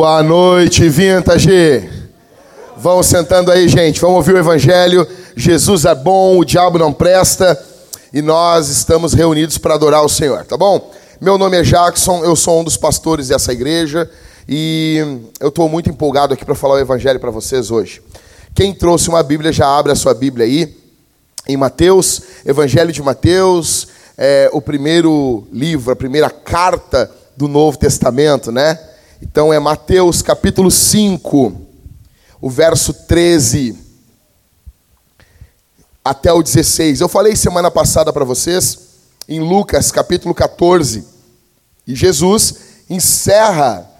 Boa noite, Vintage. Vão sentando aí, gente. Vamos ouvir o Evangelho. Jesus é bom, o diabo não presta. E nós estamos reunidos para adorar o Senhor, tá bom? Meu nome é Jackson, eu sou um dos pastores dessa igreja. E eu estou muito empolgado aqui para falar o Evangelho para vocês hoje. Quem trouxe uma Bíblia, já abre a sua Bíblia aí. Em Mateus, Evangelho de Mateus, é o primeiro livro, a primeira carta do Novo Testamento, né? Então é Mateus capítulo 5, o verso 13 até o 16. Eu falei semana passada para vocês em Lucas capítulo 14. E Jesus encerra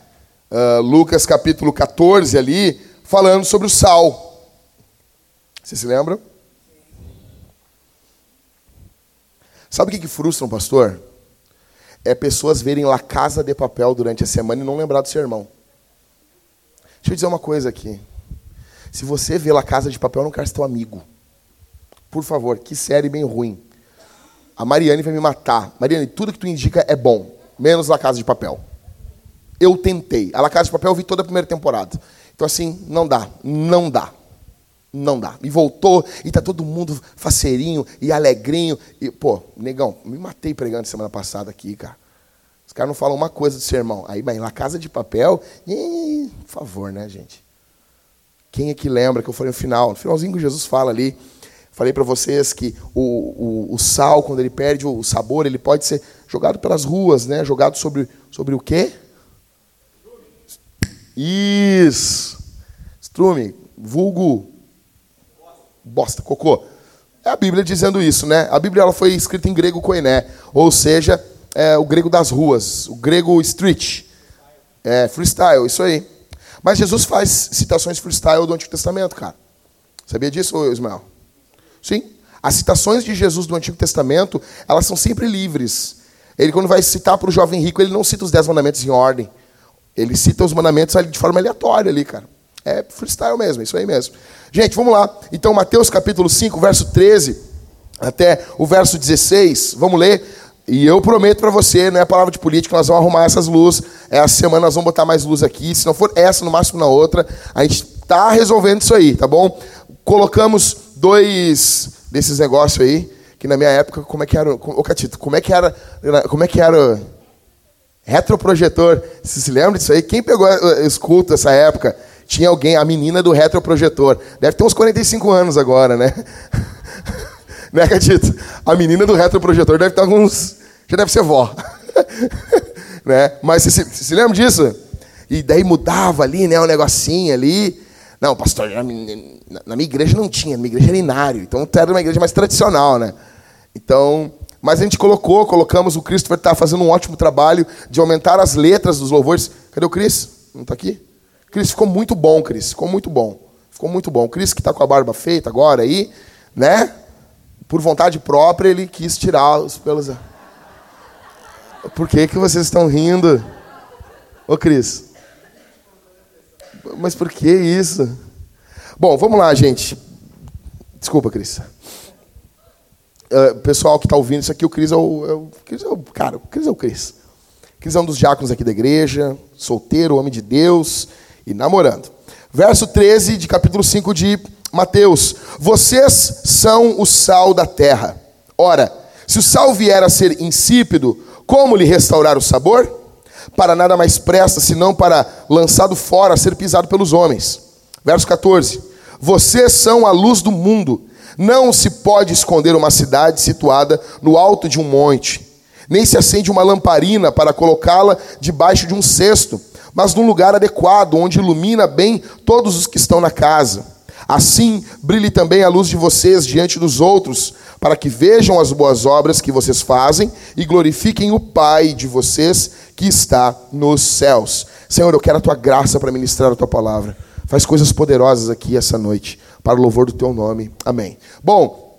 uh, Lucas capítulo 14 ali, falando sobre o sal. Vocês se lembram? Sabe o que, que frustra um pastor? É pessoas verem La Casa de Papel durante a semana e não lembrar do seu irmão. Deixa eu dizer uma coisa aqui. Se você vê La Casa de Papel, não quero ser teu amigo. Por favor, que série bem ruim. A Mariane vai me matar. Mariane, tudo que tu indica é bom, menos La Casa de Papel. Eu tentei. A La Casa de Papel eu vi toda a primeira temporada. Então, assim, não dá. Não dá. Não dá. E voltou, e tá todo mundo faceirinho e alegrinho. E, pô, negão, me matei pregando semana passada aqui, cara. Os caras não falam uma coisa do sermão. Aí, bem, lá Casa de Papel, e, por favor, né, gente? Quem é que lembra que eu falei no final? No finalzinho que Jesus fala ali, falei para vocês que o, o, o, sal, quando ele perde o sabor, ele pode ser jogado pelas ruas, né? Jogado sobre, sobre o quê? Isso. Strume, vulgo bosta, cocô. É a Bíblia dizendo isso, né? A Bíblia ela foi escrita em grego koiné, ou seja, é o grego das ruas, o grego street. É, freestyle, isso aí. Mas Jesus faz citações freestyle do Antigo Testamento, cara. Sabia disso, Ismael? Sim. As citações de Jesus do Antigo Testamento, elas são sempre livres. Ele, quando vai citar para o jovem rico, ele não cita os dez mandamentos em ordem. Ele cita os mandamentos de forma aleatória ali, cara. É freestyle mesmo, é isso aí mesmo. Gente, vamos lá. Então, Mateus capítulo 5, verso 13 até o verso 16. Vamos ler. E eu prometo para você, não é palavra de política, nós vamos arrumar essas luzes. Essa semana nós vamos botar mais luz aqui. Se não for essa, no máximo na outra. A gente está resolvendo isso aí, tá bom? Colocamos dois desses negócios aí, que na minha época, como é que era. Ô, Catito, como é que era. Como é que era. Retroprojetor. Você se lembra disso aí? Quem pegou escuta essa época? Tinha alguém, a menina do retroprojetor. Deve ter uns 45 anos agora, né? né, Catito? A menina do retroprojetor deve estar com uns. Já deve ser vó. né? Mas você se, se lembra disso? E daí mudava ali, né? Um negocinho ali. Não, pastor, na minha, na minha igreja não tinha, na minha igreja era inário. Então era uma igreja mais tradicional, né? Então, mas a gente colocou, colocamos, o Christopher está fazendo um ótimo trabalho de aumentar as letras dos louvores. Cadê o Cris? Não está aqui? Cris, ficou muito bom, Cris. Ficou muito bom. Ficou muito bom. Cris, que está com a barba feita agora aí, né? Por vontade própria, ele quis tirar os pelos. Por que, que vocês estão rindo? Ô, Cris. Mas por que isso? Bom, vamos lá, gente. Desculpa, Cris. Uh, pessoal que está ouvindo isso aqui, o Cris é o, é o, Cris é o cara, o Cris é o Cris. Cris é um dos diáconos aqui da igreja, solteiro, homem de Deus, e namorando. Verso 13 de capítulo 5 de Mateus: Vocês são o sal da terra. Ora, se o sal vier a ser insípido, como lhe restaurar o sabor? Para nada mais presta senão para lançado fora, ser pisado pelos homens. Verso 14: Vocês são a luz do mundo. Não se pode esconder uma cidade situada no alto de um monte, nem se acende uma lamparina para colocá-la debaixo de um cesto mas num lugar adequado, onde ilumina bem todos os que estão na casa. Assim, brilhe também a luz de vocês diante dos outros, para que vejam as boas obras que vocês fazem e glorifiquem o Pai de vocês que está nos céus. Senhor, eu quero a tua graça para ministrar a tua palavra. Faz coisas poderosas aqui essa noite, para o louvor do teu nome. Amém. Bom,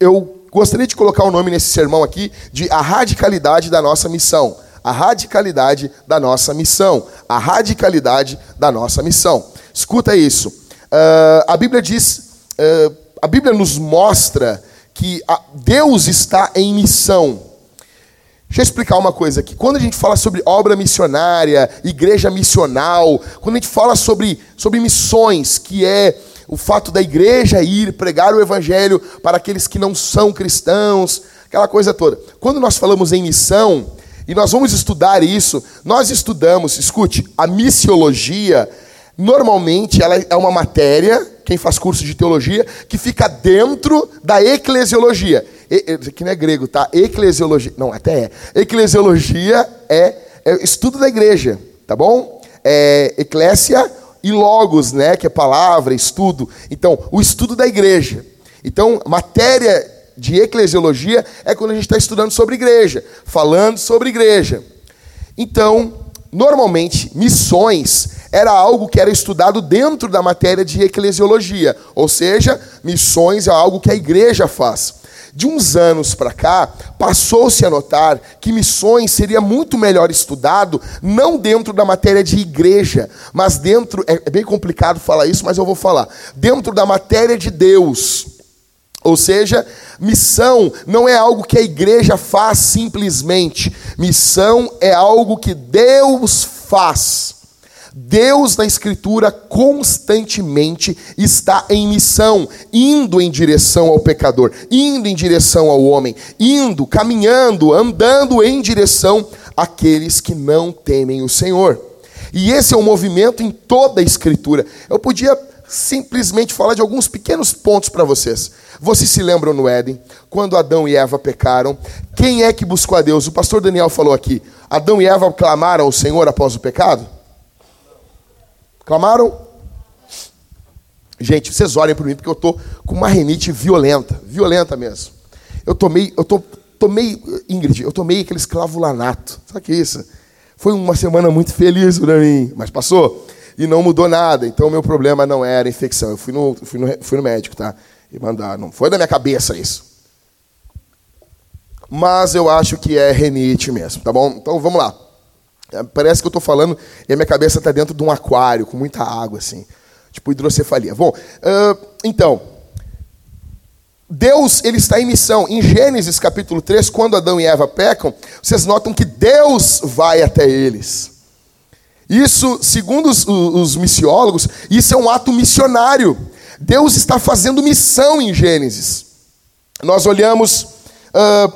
eu gostaria de colocar o nome nesse sermão aqui de A Radicalidade da Nossa Missão a radicalidade da nossa missão. A radicalidade da nossa missão. Escuta isso. Uh, a Bíblia diz, uh, a Bíblia nos mostra que Deus está em missão. Deixa eu explicar uma coisa aqui. Quando a gente fala sobre obra missionária, igreja missional, quando a gente fala sobre, sobre missões, que é o fato da igreja ir pregar o evangelho para aqueles que não são cristãos, aquela coisa toda. Quando nós falamos em missão, e nós vamos estudar isso, nós estudamos, escute, a missiologia, normalmente ela é uma matéria, quem faz curso de teologia, que fica dentro da eclesiologia. Isso aqui não é grego, tá? Eclesiologia. Não, até é. Eclesiologia é, é estudo da igreja, tá bom? É eclésia e logos, né? Que é palavra, estudo. Então, o estudo da igreja. Então, matéria de eclesiologia é quando a gente está estudando sobre igreja, falando sobre igreja. Então, normalmente, missões era algo que era estudado dentro da matéria de eclesiologia, ou seja, missões é algo que a igreja faz. De uns anos para cá, passou-se a notar que missões seria muito melhor estudado não dentro da matéria de igreja, mas dentro, é, é bem complicado falar isso, mas eu vou falar, dentro da matéria de Deus. Ou seja, missão não é algo que a igreja faz simplesmente, missão é algo que Deus faz. Deus na Escritura constantemente está em missão, indo em direção ao pecador, indo em direção ao homem, indo, caminhando, andando em direção àqueles que não temem o Senhor. E esse é um movimento em toda a Escritura. Eu podia simplesmente falar de alguns pequenos pontos para vocês. Vocês se lembram no Éden, quando Adão e Eva pecaram? Quem é que buscou a Deus? O pastor Daniel falou aqui: Adão e Eva clamaram ao Senhor após o pecado? Clamaram? Gente, vocês olhem para mim porque eu tô com uma renite violenta, violenta mesmo. Eu tomei, eu tô, tomei, Ingrid, eu tomei aquele esclavulanato. Sabe o que é isso? Foi uma semana muito feliz para mim, mas passou e não mudou nada. Então, o meu problema não era infecção. Eu fui no, fui no, fui no médico, tá? E mandar. Não foi da minha cabeça isso. Mas eu acho que é renite mesmo, tá bom? Então, vamos lá. É, parece que eu estou falando e a minha cabeça está dentro de um aquário com muita água, assim. Tipo hidrocefalia. Bom, uh, então. Deus ele está em missão. Em Gênesis capítulo 3, quando Adão e Eva pecam, vocês notam que Deus vai até eles. Isso, segundo os, os missiólogos, isso é um ato missionário. Deus está fazendo missão em Gênesis. Nós olhamos uh,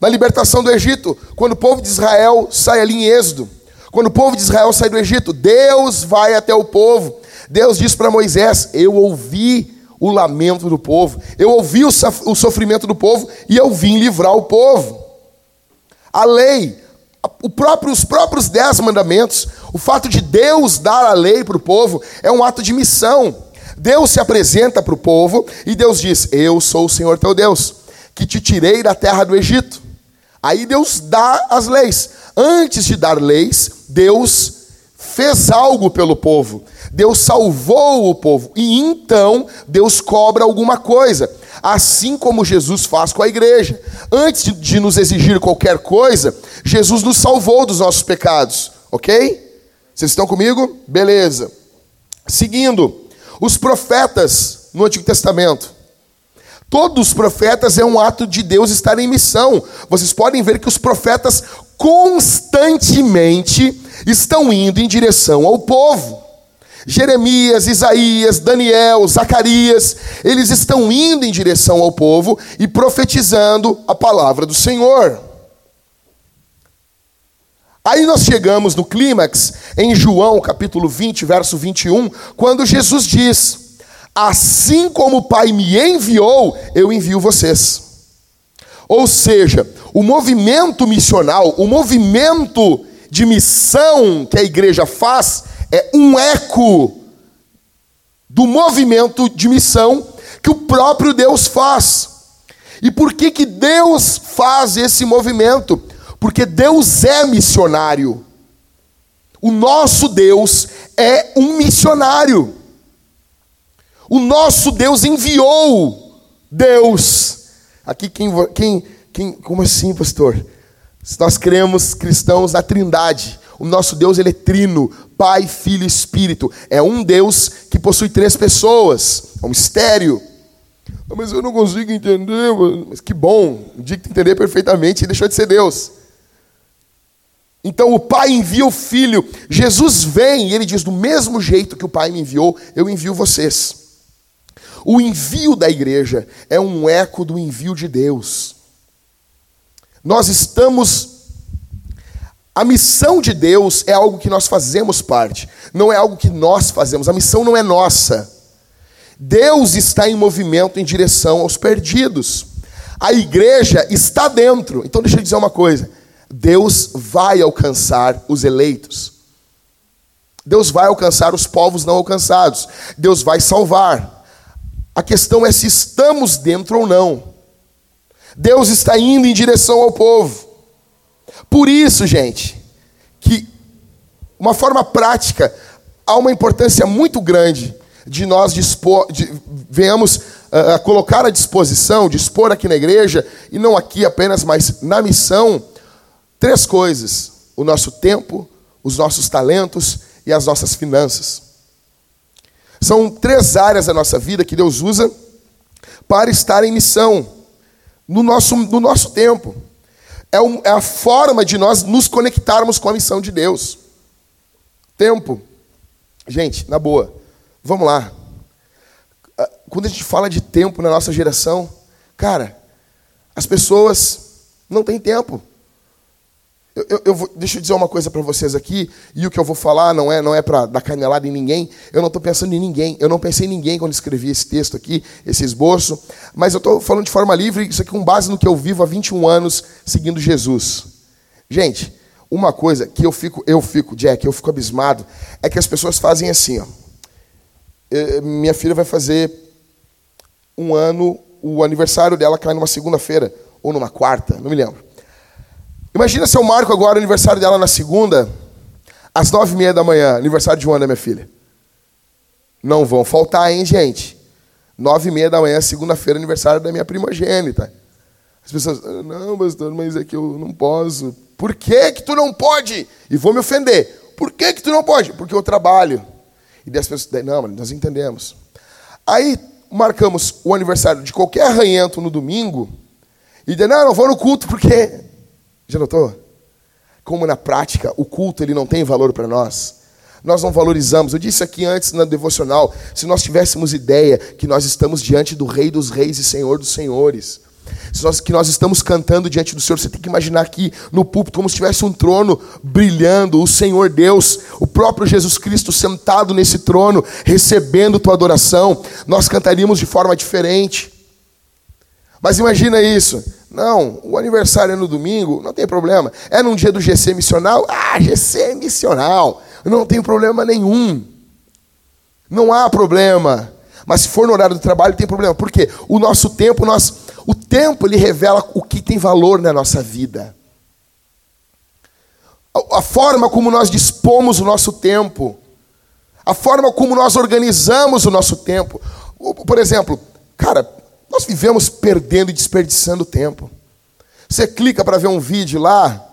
na libertação do Egito, quando o povo de Israel sai ali em Êxodo. Quando o povo de Israel sai do Egito, Deus vai até o povo. Deus diz para Moisés: Eu ouvi o lamento do povo, eu ouvi o sofrimento do povo e eu vim livrar o povo. A lei, próprio, os próprios dez mandamentos, o fato de Deus dar a lei para o povo é um ato de missão. Deus se apresenta para o povo e Deus diz: Eu sou o Senhor teu Deus, que te tirei da terra do Egito. Aí Deus dá as leis. Antes de dar leis, Deus fez algo pelo povo. Deus salvou o povo. E então Deus cobra alguma coisa. Assim como Jesus faz com a igreja. Antes de nos exigir qualquer coisa, Jesus nos salvou dos nossos pecados. Ok? Vocês estão comigo? Beleza. Seguindo, os profetas no Antigo Testamento. Todos os profetas é um ato de Deus estar em missão. Vocês podem ver que os profetas constantemente estão indo em direção ao povo. Jeremias, Isaías, Daniel, Zacarias, eles estão indo em direção ao povo e profetizando a palavra do Senhor. Aí nós chegamos no clímax, em João capítulo 20, verso 21, quando Jesus diz: Assim como o Pai me enviou, eu envio vocês. Ou seja, o movimento missional, o movimento de missão que a igreja faz é um eco do movimento de missão que o próprio Deus faz. E por que que Deus faz esse movimento? Porque Deus é missionário. O nosso Deus é um missionário. O nosso Deus enviou Deus. Aqui quem, quem quem, como assim, pastor? Nós cremos cristãos na Trindade. O nosso Deus ele é trino, Pai, Filho e Espírito. É um Deus que possui três pessoas. É um mistério. Ah, mas eu não consigo entender. Mas que bom. O dia que entender perfeitamente, deixou de ser Deus. Então o Pai envia o Filho, Jesus vem e ele diz: do mesmo jeito que o Pai me enviou, eu envio vocês. O envio da igreja é um eco do envio de Deus. Nós estamos. A missão de Deus é algo que nós fazemos parte, não é algo que nós fazemos. A missão não é nossa. Deus está em movimento em direção aos perdidos. A igreja está dentro. Então deixa eu dizer uma coisa. Deus vai alcançar os eleitos. Deus vai alcançar os povos não alcançados. Deus vai salvar. A questão é se estamos dentro ou não. Deus está indo em direção ao povo. Por isso, gente, que uma forma prática há uma importância muito grande de nós dispor, de, venhamos uh, colocar à disposição, dispor aqui na igreja, e não aqui apenas, mas na missão, três coisas: o nosso tempo, os nossos talentos e as nossas finanças. São três áreas da nossa vida que Deus usa para estar em missão no nosso, no nosso tempo. É, um, é a forma de nós nos conectarmos com a missão de Deus. Tempo. Gente, na boa, vamos lá. Ah, quando a gente fala de tempo na nossa geração, cara, as pessoas não têm tempo. Eu, eu, eu vou, deixa eu dizer uma coisa para vocês aqui, e o que eu vou falar não é, não é para dar canelada em ninguém, eu não estou pensando em ninguém, eu não pensei em ninguém quando escrevi esse texto aqui, esse esboço, mas eu estou falando de forma livre, isso aqui com base no que eu vivo há 21 anos seguindo Jesus. Gente, uma coisa que eu fico, eu fico, Jack, eu fico abismado, é que as pessoas fazem assim, ó. Eh, minha filha vai fazer um ano, o aniversário dela cai numa segunda-feira, ou numa quarta, não me lembro. Imagina se eu marco agora o aniversário dela na segunda, às nove e meia da manhã, aniversário de da minha filha. Não vão faltar, hein, gente? Nove e meia da manhã, segunda-feira, aniversário da minha primogênita. As pessoas, ah, não, pastor, mas é que eu não posso. Por que que tu não pode? E vou me ofender. Por que que tu não pode? Porque eu trabalho. E das pessoas, não, nós entendemos. Aí marcamos o aniversário de qualquer arranhento no domingo, e diz, não, não vou no culto porque já notou? Como na prática o culto ele não tem valor para nós. Nós não valorizamos. Eu disse aqui antes na devocional, se nós tivéssemos ideia que nós estamos diante do Rei dos Reis e Senhor dos Senhores, se nós, que nós estamos cantando diante do Senhor, você tem que imaginar aqui no púlpito como se tivesse um trono brilhando, o Senhor Deus, o próprio Jesus Cristo sentado nesse trono, recebendo tua adoração. Nós cantaríamos de forma diferente. Mas imagina isso. Não, o aniversário é no domingo, não tem problema. É num dia do GC missional? Ah, GC missional. Não tem problema nenhum. Não há problema. Mas se for no horário do trabalho, tem problema. Por quê? O nosso tempo, nós, o tempo ele revela o que tem valor na nossa vida. A, a forma como nós dispomos o nosso tempo. A forma como nós organizamos o nosso tempo. Por exemplo, cara, nós vivemos perdendo e desperdiçando tempo. Você clica para ver um vídeo lá,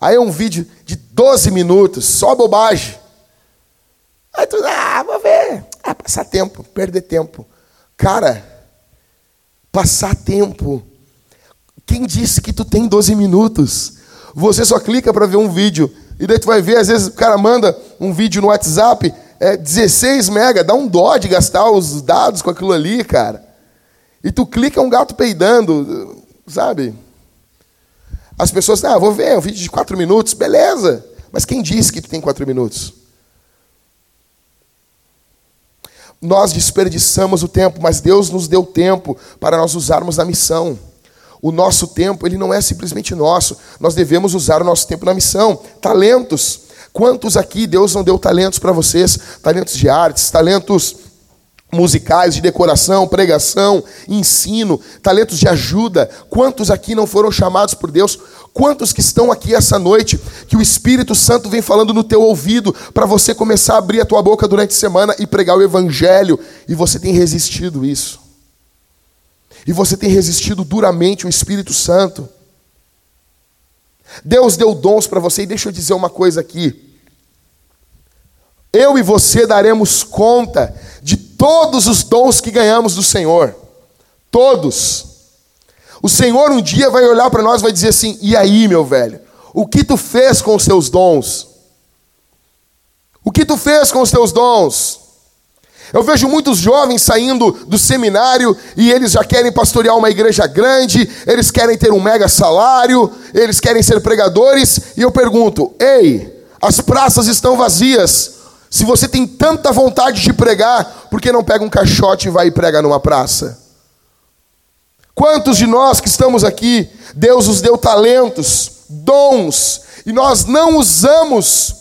aí é um vídeo de 12 minutos, só bobagem. Aí tu, ah, vou ver. Ah, passar tempo, perder tempo. Cara, passar tempo. Quem disse que tu tem 12 minutos? Você só clica para ver um vídeo. E daí tu vai ver, às vezes o cara manda um vídeo no WhatsApp, é 16 mega, dá um dó de gastar os dados com aquilo ali, cara. E tu clica um gato peidando, sabe? As pessoas, ah, vou ver, um vídeo de quatro minutos, beleza. Mas quem disse que tu tem quatro minutos? Nós desperdiçamos o tempo, mas Deus nos deu tempo para nós usarmos na missão. O nosso tempo, ele não é simplesmente nosso. Nós devemos usar o nosso tempo na missão. Talentos. Quantos aqui Deus não deu talentos para vocês? Talentos de artes, talentos musicais, de decoração, pregação, ensino, talentos de ajuda. Quantos aqui não foram chamados por Deus? Quantos que estão aqui essa noite que o Espírito Santo vem falando no teu ouvido para você começar a abrir a tua boca durante a semana e pregar o evangelho e você tem resistido isso? E você tem resistido duramente o Espírito Santo? Deus deu dons para você e deixa eu dizer uma coisa aqui. Eu e você daremos conta de todos os dons que ganhamos do Senhor. Todos. O Senhor um dia vai olhar para nós e vai dizer assim: e aí, meu velho? O que tu fez com os teus dons? O que tu fez com os teus dons? Eu vejo muitos jovens saindo do seminário e eles já querem pastorear uma igreja grande, eles querem ter um mega salário, eles querem ser pregadores, e eu pergunto: ei, as praças estão vazias. Se você tem tanta vontade de pregar, por que não pega um caixote e vai e prega numa praça? Quantos de nós que estamos aqui, Deus nos deu talentos, dons, e nós não usamos,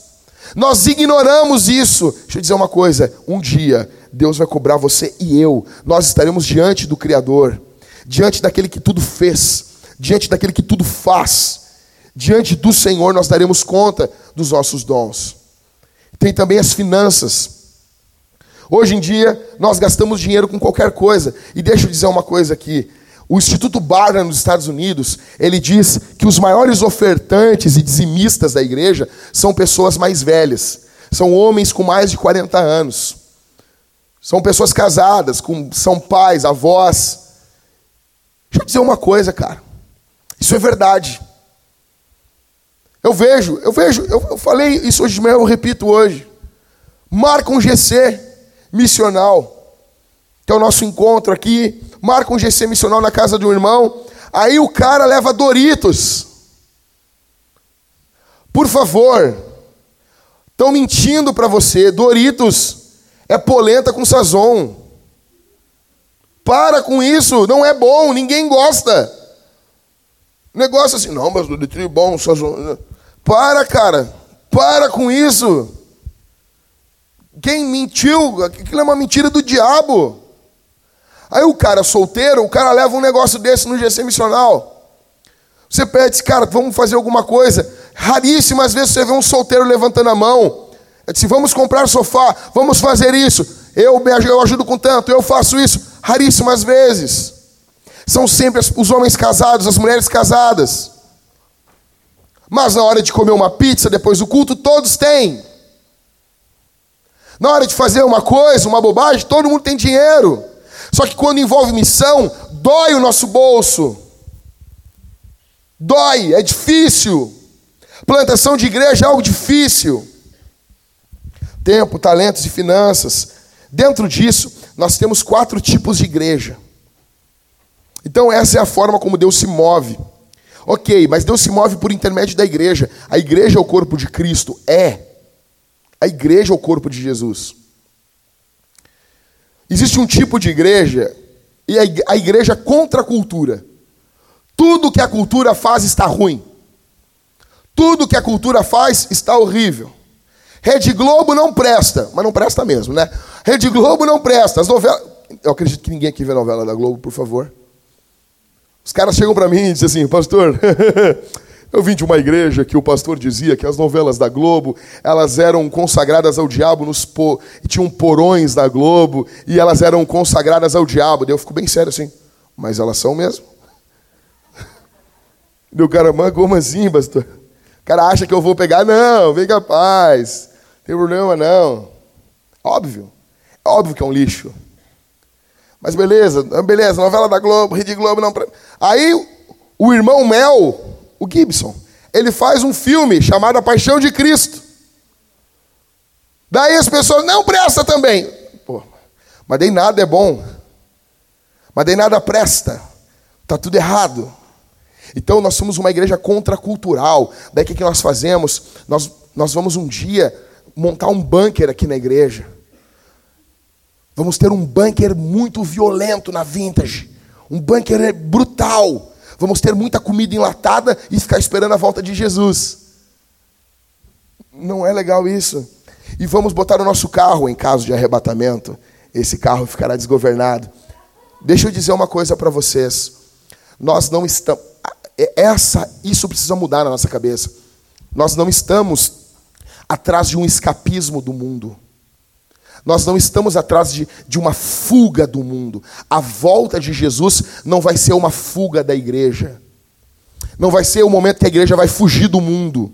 nós ignoramos isso. Deixa eu dizer uma coisa: um dia Deus vai cobrar você e eu. Nós estaremos diante do Criador, diante daquele que tudo fez, diante daquele que tudo faz. Diante do Senhor nós daremos conta dos nossos dons. Tem também as finanças. Hoje em dia nós gastamos dinheiro com qualquer coisa. E deixa eu dizer uma coisa aqui. O Instituto Barna nos Estados Unidos, ele diz que os maiores ofertantes e dizimistas da igreja são pessoas mais velhas. São homens com mais de 40 anos. São pessoas casadas, com, são pais, avós. Deixa eu dizer uma coisa, cara. Isso é verdade. Eu vejo, eu vejo, eu, falei isso hoje de manhã, eu repito hoje. Marca um GC missional, que é o nosso encontro aqui. Marca um GC missional na casa de um irmão. Aí o cara leva Doritos. Por favor, estão mentindo para você. Doritos é polenta com sazon. Para com isso, não é bom, ninguém gosta. Negócio assim, não, mas o Doritos é bom, sazon. Para, cara, para com isso. Quem mentiu, aquilo é uma mentira do diabo. Aí o cara solteiro, o cara leva um negócio desse no GC missional. Você pede, cara, vamos fazer alguma coisa. Raríssimas vezes você vê um solteiro levantando a mão. Eu disse, vamos comprar sofá, vamos fazer isso. Eu, eu ajudo com tanto, eu faço isso. Raríssimas vezes. São sempre os homens casados, as mulheres casadas. Mas na hora de comer uma pizza depois do culto, todos têm. Na hora de fazer uma coisa, uma bobagem, todo mundo tem dinheiro. Só que quando envolve missão, dói o nosso bolso. Dói, é difícil. Plantação de igreja é algo difícil tempo, talentos e finanças. Dentro disso, nós temos quatro tipos de igreja. Então, essa é a forma como Deus se move. Ok, mas Deus se move por intermédio da igreja. A igreja é o corpo de Cristo? É. A igreja é o corpo de Jesus. Existe um tipo de igreja, e a igreja contra a cultura. Tudo que a cultura faz está ruim. Tudo que a cultura faz está horrível. Rede Globo não presta, mas não presta mesmo, né? Rede Globo não presta. As novelas. Eu acredito que ninguém aqui vê novela da Globo, por favor. Os caras chegam para mim e dizem assim, pastor, eu vim de uma igreja que o pastor dizia que as novelas da Globo, elas eram consagradas ao diabo nos po... tinham porões da Globo e elas eram consagradas ao diabo. Daí eu fico bem sério assim, mas elas são mesmo? Meu cara, mano, como assim, pastor? O cara acha que eu vou pegar? Não, vem capaz tem problema não. Óbvio. É óbvio que é um lixo. Mas beleza, beleza, novela da Globo, Rede Globo não. Aí o irmão Mel, o Gibson, ele faz um filme chamado A Paixão de Cristo. Daí as pessoas, não presta também. Pô, mas daí nada é bom. Mas daí nada presta. Está tudo errado. Então nós somos uma igreja contracultural. Daí o que, que nós fazemos? Nós, nós vamos um dia montar um bunker aqui na igreja. Vamos ter um bunker muito violento na vintage. Um bunker brutal. Vamos ter muita comida enlatada e ficar esperando a volta de Jesus. Não é legal isso. E vamos botar o nosso carro em caso de arrebatamento. Esse carro ficará desgovernado. Deixa eu dizer uma coisa para vocês. Nós não estamos. Essa, isso precisa mudar na nossa cabeça. Nós não estamos atrás de um escapismo do mundo. Nós não estamos atrás de, de uma fuga do mundo. A volta de Jesus não vai ser uma fuga da igreja. Não vai ser o momento que a igreja vai fugir do mundo.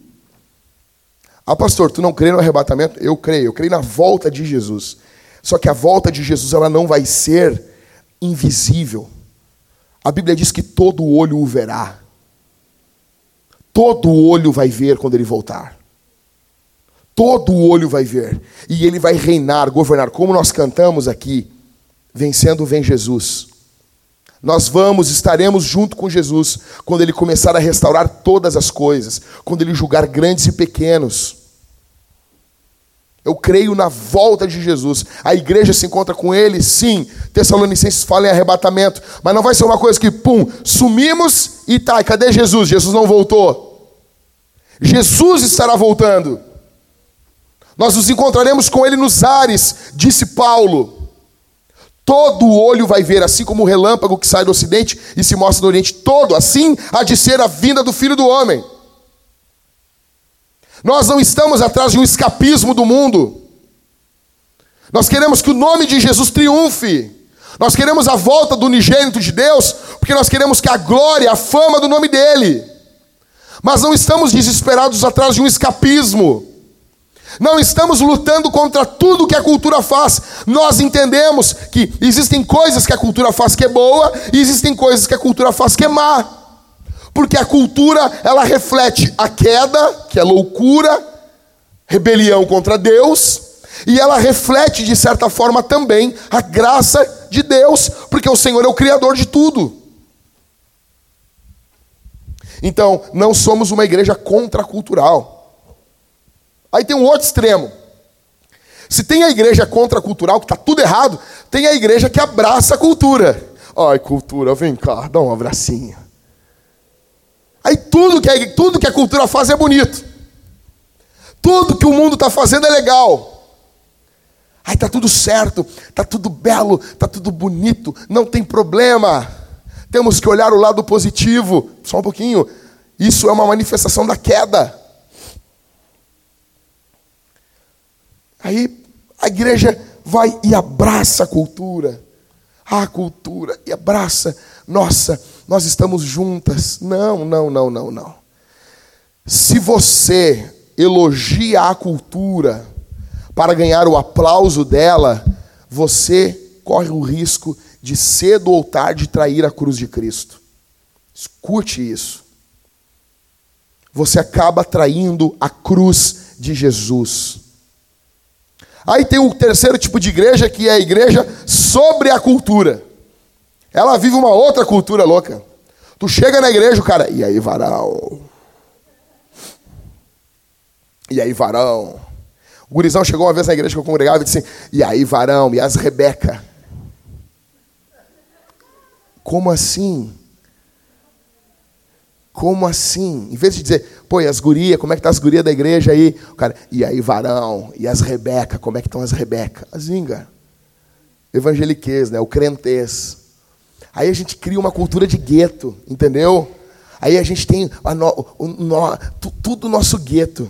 Ah, pastor, tu não crê no arrebatamento? Eu creio, eu creio na volta de Jesus. Só que a volta de Jesus ela não vai ser invisível. A Bíblia diz que todo olho o verá. Todo olho vai ver quando ele voltar. Todo olho vai ver. E ele vai reinar, governar. Como nós cantamos aqui, vencendo vem Jesus. Nós vamos, estaremos junto com Jesus quando ele começar a restaurar todas as coisas, quando ele julgar grandes e pequenos. Eu creio na volta de Jesus. A igreja se encontra com ele, sim. Tessalonicenses fala em arrebatamento, mas não vai ser uma coisa que, pum, sumimos e tá, cadê Jesus? Jesus não voltou. Jesus estará voltando. Nós nos encontraremos com ele nos ares, disse Paulo. Todo olho vai ver, assim como o relâmpago que sai do ocidente e se mostra no oriente, todo, assim há de ser a vinda do filho do homem. Nós não estamos atrás de um escapismo do mundo. Nós queremos que o nome de Jesus triunfe. Nós queremos a volta do unigênito de Deus, porque nós queremos que a glória, a fama do nome dele. Mas não estamos desesperados atrás de um escapismo. Não estamos lutando contra tudo que a cultura faz. Nós entendemos que existem coisas que a cultura faz que é boa e existem coisas que a cultura faz que é má. Porque a cultura, ela reflete a queda, que é loucura, rebelião contra Deus, e ela reflete de certa forma também a graça de Deus, porque o Senhor é o criador de tudo. Então, não somos uma igreja contracultural. Aí tem um outro extremo. Se tem a igreja contracultural, que está tudo errado, tem a igreja que abraça a cultura. Ai, cultura, vem cá, dá um abracinho. Aí tudo que, a, tudo que a cultura faz é bonito. Tudo que o mundo está fazendo é legal. Aí está tudo certo, está tudo belo, está tudo bonito, não tem problema. Temos que olhar o lado positivo. Só um pouquinho. Isso é uma manifestação da queda. Aí a igreja vai e abraça a cultura. A cultura e abraça. Nossa, nós estamos juntas. Não, não, não, não, não. Se você elogia a cultura para ganhar o aplauso dela, você corre o risco de cedo ou tarde trair a cruz de Cristo. Escute isso. Você acaba traindo a cruz de Jesus. Aí tem o terceiro tipo de igreja, que é a igreja sobre a cultura. Ela vive uma outra cultura louca. Tu chega na igreja, o cara, e aí, varão? E aí, varão? O gurizão chegou uma vez na igreja que eu congregava e disse assim, e aí, varão? E as Rebeca? Como assim? Como assim? Em vez de dizer, pô, e as gurias, como é que tá as gurias da igreja aí? O cara, e aí, varão? E as Rebeca, como é que estão as Rebeca? A zinga. Evangeliquez, né? O crentez. Aí a gente cria uma cultura de gueto, entendeu? Aí a gente tem a no, o, no, tudo nosso gueto.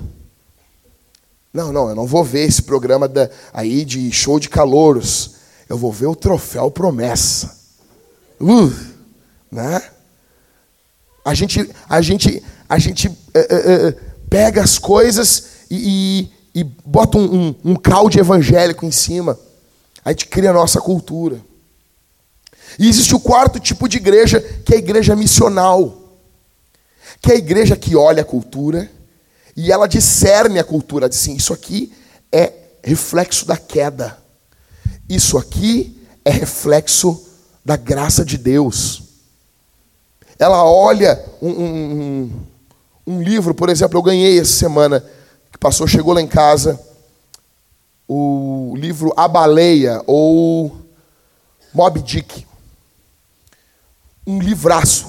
Não, não, eu não vou ver esse programa da, aí de show de calouros. Eu vou ver o troféu promessa. Uh, né? A gente, a gente, a gente é, é, pega as coisas e, e, e bota um, um, um caldo evangélico em cima. A gente cria a nossa cultura. E existe o quarto tipo de igreja, que é a igreja missional. Que é a igreja que olha a cultura e ela discerne a cultura. Diz assim: isso aqui é reflexo da queda. Isso aqui é reflexo da graça de Deus. Ela olha um, um, um, livro, por exemplo, eu ganhei essa semana, que passou, chegou lá em casa, o livro A Baleia, ou Mob Dick. Um livraço.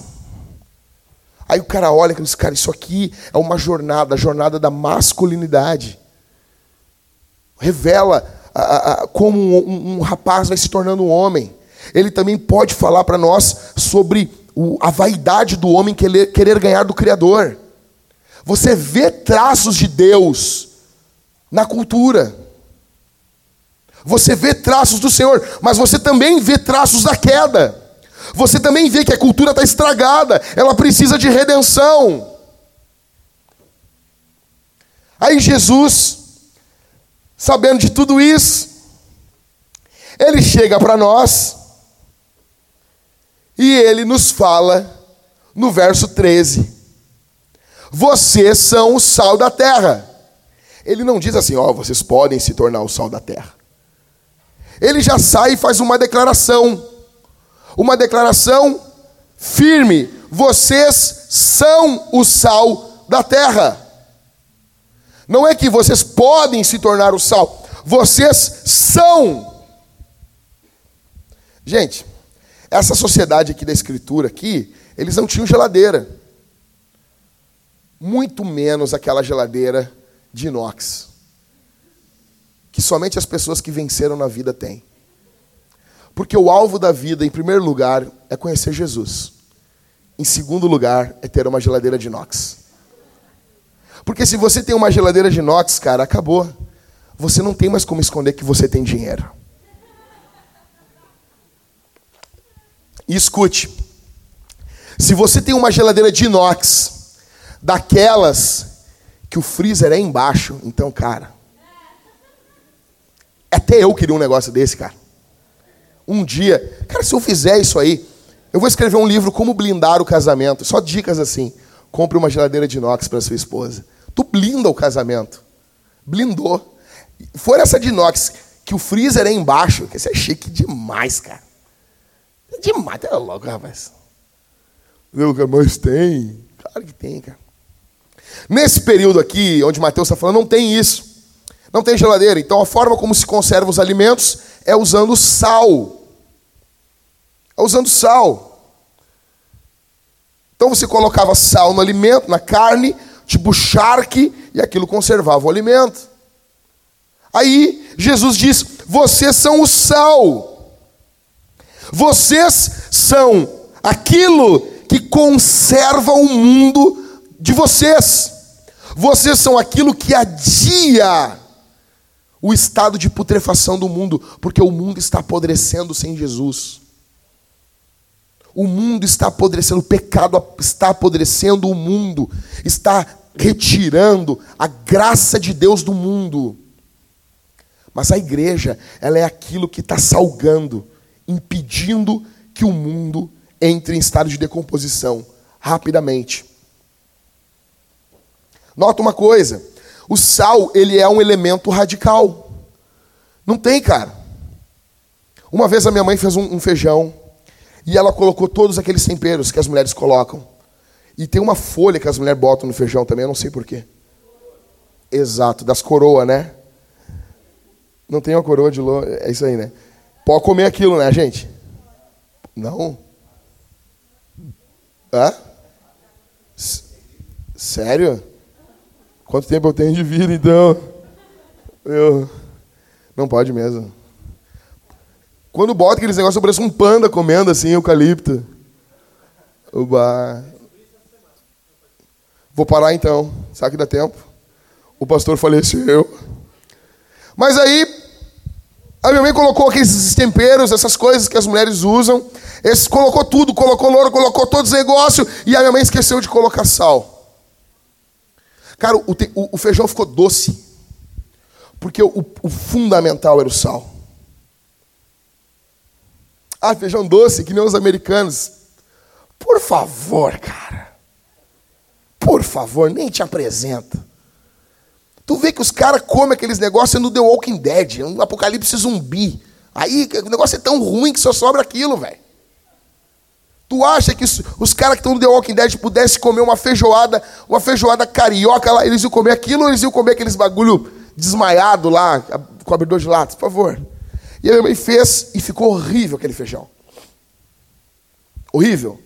Aí o cara olha e diz, cara, isso aqui é uma jornada, a jornada da masculinidade. Revela a, a, como um, um rapaz vai se tornando um homem. Ele também pode falar para nós sobre o, a vaidade do homem querer, querer ganhar do Criador. Você vê traços de Deus na cultura. Você vê traços do Senhor, mas você também vê traços da queda. Você também vê que a cultura está estragada, ela precisa de redenção. Aí Jesus, sabendo de tudo isso, ele chega para nós e ele nos fala no verso 13: vocês são o sal da terra. Ele não diz assim, ó, oh, vocês podem se tornar o sal da terra. Ele já sai e faz uma declaração. Uma declaração firme. Vocês são o sal da terra. Não é que vocês podem se tornar o sal, vocês são. Gente, essa sociedade aqui da escritura aqui, eles não tinham geladeira. Muito menos aquela geladeira de inox. Que somente as pessoas que venceram na vida têm. Porque o alvo da vida, em primeiro lugar, é conhecer Jesus. Em segundo lugar, é ter uma geladeira de inox. Porque se você tem uma geladeira de inox, cara, acabou. Você não tem mais como esconder que você tem dinheiro. E escute: se você tem uma geladeira de inox, daquelas que o freezer é embaixo, então, cara, até eu queria um negócio desse, cara. Um dia, cara, se eu fizer isso aí, eu vou escrever um livro como blindar o casamento, só dicas assim. Compre uma geladeira de inox para sua esposa. Tu blinda o casamento. Blindou. For essa de inox, que o freezer é embaixo, que isso é chique demais, cara. Demais, é logo, rapaz. Mas tem. Claro que tem, cara. Nesse período aqui, onde Mateus está falando, não tem isso. Não tem geladeira. Então a forma como se conserva os alimentos é usando sal. É usando sal. Então você colocava sal no alimento, na carne, tipo charque, e aquilo conservava o alimento. Aí Jesus diz: Vocês são o sal. Vocês são aquilo que conserva o mundo de vocês. Vocês são aquilo que adia o estado de putrefação do mundo, porque o mundo está apodrecendo sem Jesus. O mundo está apodrecendo, o pecado está apodrecendo o mundo, está retirando a graça de Deus do mundo. Mas a igreja, ela é aquilo que está salgando, impedindo que o mundo entre em estado de decomposição rapidamente. Nota uma coisa: o sal, ele é um elemento radical. Não tem, cara. Uma vez a minha mãe fez um, um feijão e ela colocou todos aqueles temperos que as mulheres colocam. E tem uma folha que as mulheres botam no feijão também, eu não sei porquê. Exato, das coroas, né? Não tem uma coroa de lô, é isso aí, né? Pode comer aquilo, né, gente? Não? Hã? Sério? Quanto tempo eu tenho de vida, então? Eu... Não pode mesmo. Quando bota aqueles negócios, parece um panda comendo assim, eucalipto. Uba. Vou parar então. Será que dá tempo? O pastor faleceu. Mas aí, a minha mãe colocou aqueles temperos, essas coisas que as mulheres usam. Esse, colocou tudo, colocou louro, colocou todos os negócios. E a minha mãe esqueceu de colocar sal. Cara, o, o, o feijão ficou doce. Porque o, o fundamental era o sal. Ah, feijão doce, que nem os americanos. Por favor, cara. Por favor, nem te apresenta. Tu vê que os caras comem aqueles negócios no The Walking Dead, no Apocalipse zumbi. Aí o negócio é tão ruim que só sobra aquilo, velho. Tu acha que os, caras que estão no The Walking Dead pudessem comer uma feijoada, uma feijoada carioca lá, eles iam comer aquilo ou eles iam comer aqueles bagulho desmaiado lá, com de latas? Por favor. E a minha mãe fez e ficou horrível aquele feijão. Horrível.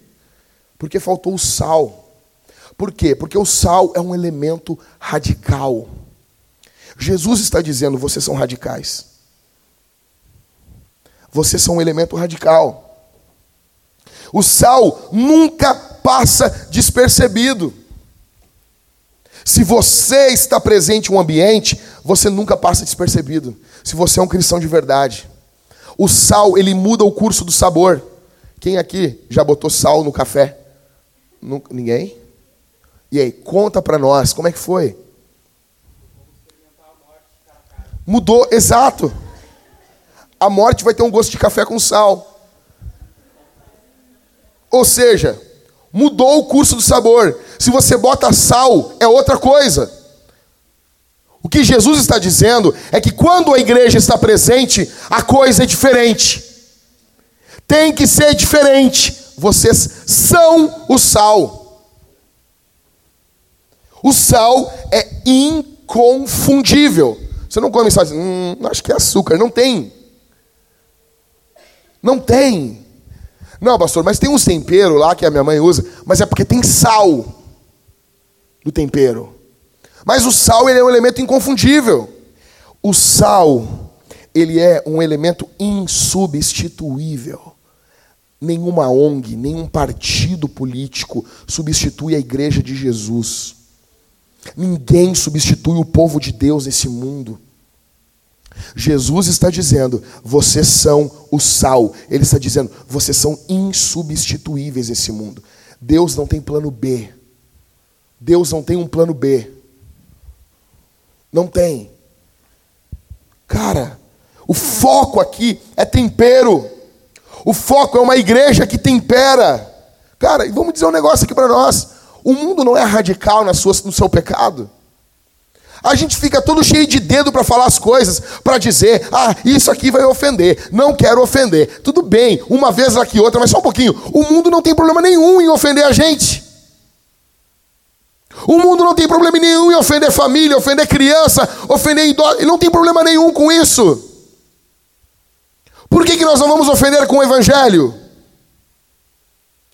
Porque faltou o sal. Por quê? Porque o sal é um elemento radical. Jesus está dizendo: vocês são radicais. Vocês são um elemento radical. O sal nunca passa despercebido. Se você está presente em um ambiente, você nunca passa despercebido. Se você é um cristão de verdade. O sal, ele muda o curso do sabor. Quem aqui já botou sal no café? Ninguém? E aí, conta para nós, como é que foi? Mudou, exato. A morte vai ter um gosto de café com sal. Ou seja, mudou o curso do sabor. Se você bota sal, é outra coisa. O que Jesus está dizendo é que quando a igreja está presente, a coisa é diferente. Tem que ser diferente. Vocês são o sal. O sal é inconfundível. Você não come sal, hum, acho que é açúcar. Não tem. Não tem. Não, pastor, mas tem um tempero lá que a minha mãe usa, mas é porque tem sal no tempero. Mas o sal ele é um elemento inconfundível. O sal, ele é um elemento insubstituível. Nenhuma ONG, nenhum partido político substitui a igreja de Jesus. Ninguém substitui o povo de Deus nesse mundo. Jesus está dizendo, vocês são o sal. Ele está dizendo, vocês são insubstituíveis nesse mundo. Deus não tem plano B. Deus não tem um plano B. Não tem. Cara, o foco aqui é tempero. O foco é uma igreja que tempera. Cara, e vamos dizer um negócio aqui para nós. O mundo não é radical na sua, no seu pecado. A gente fica todo cheio de dedo para falar as coisas, para dizer, ah, isso aqui vai ofender, não quero ofender. Tudo bem, uma vez aqui outra, mas só um pouquinho. O mundo não tem problema nenhum em ofender a gente. O mundo não tem problema nenhum em ofender família, ofender criança, ofender idoso. Não tem problema nenhum com isso. Por que, que nós não vamos ofender com o evangelho?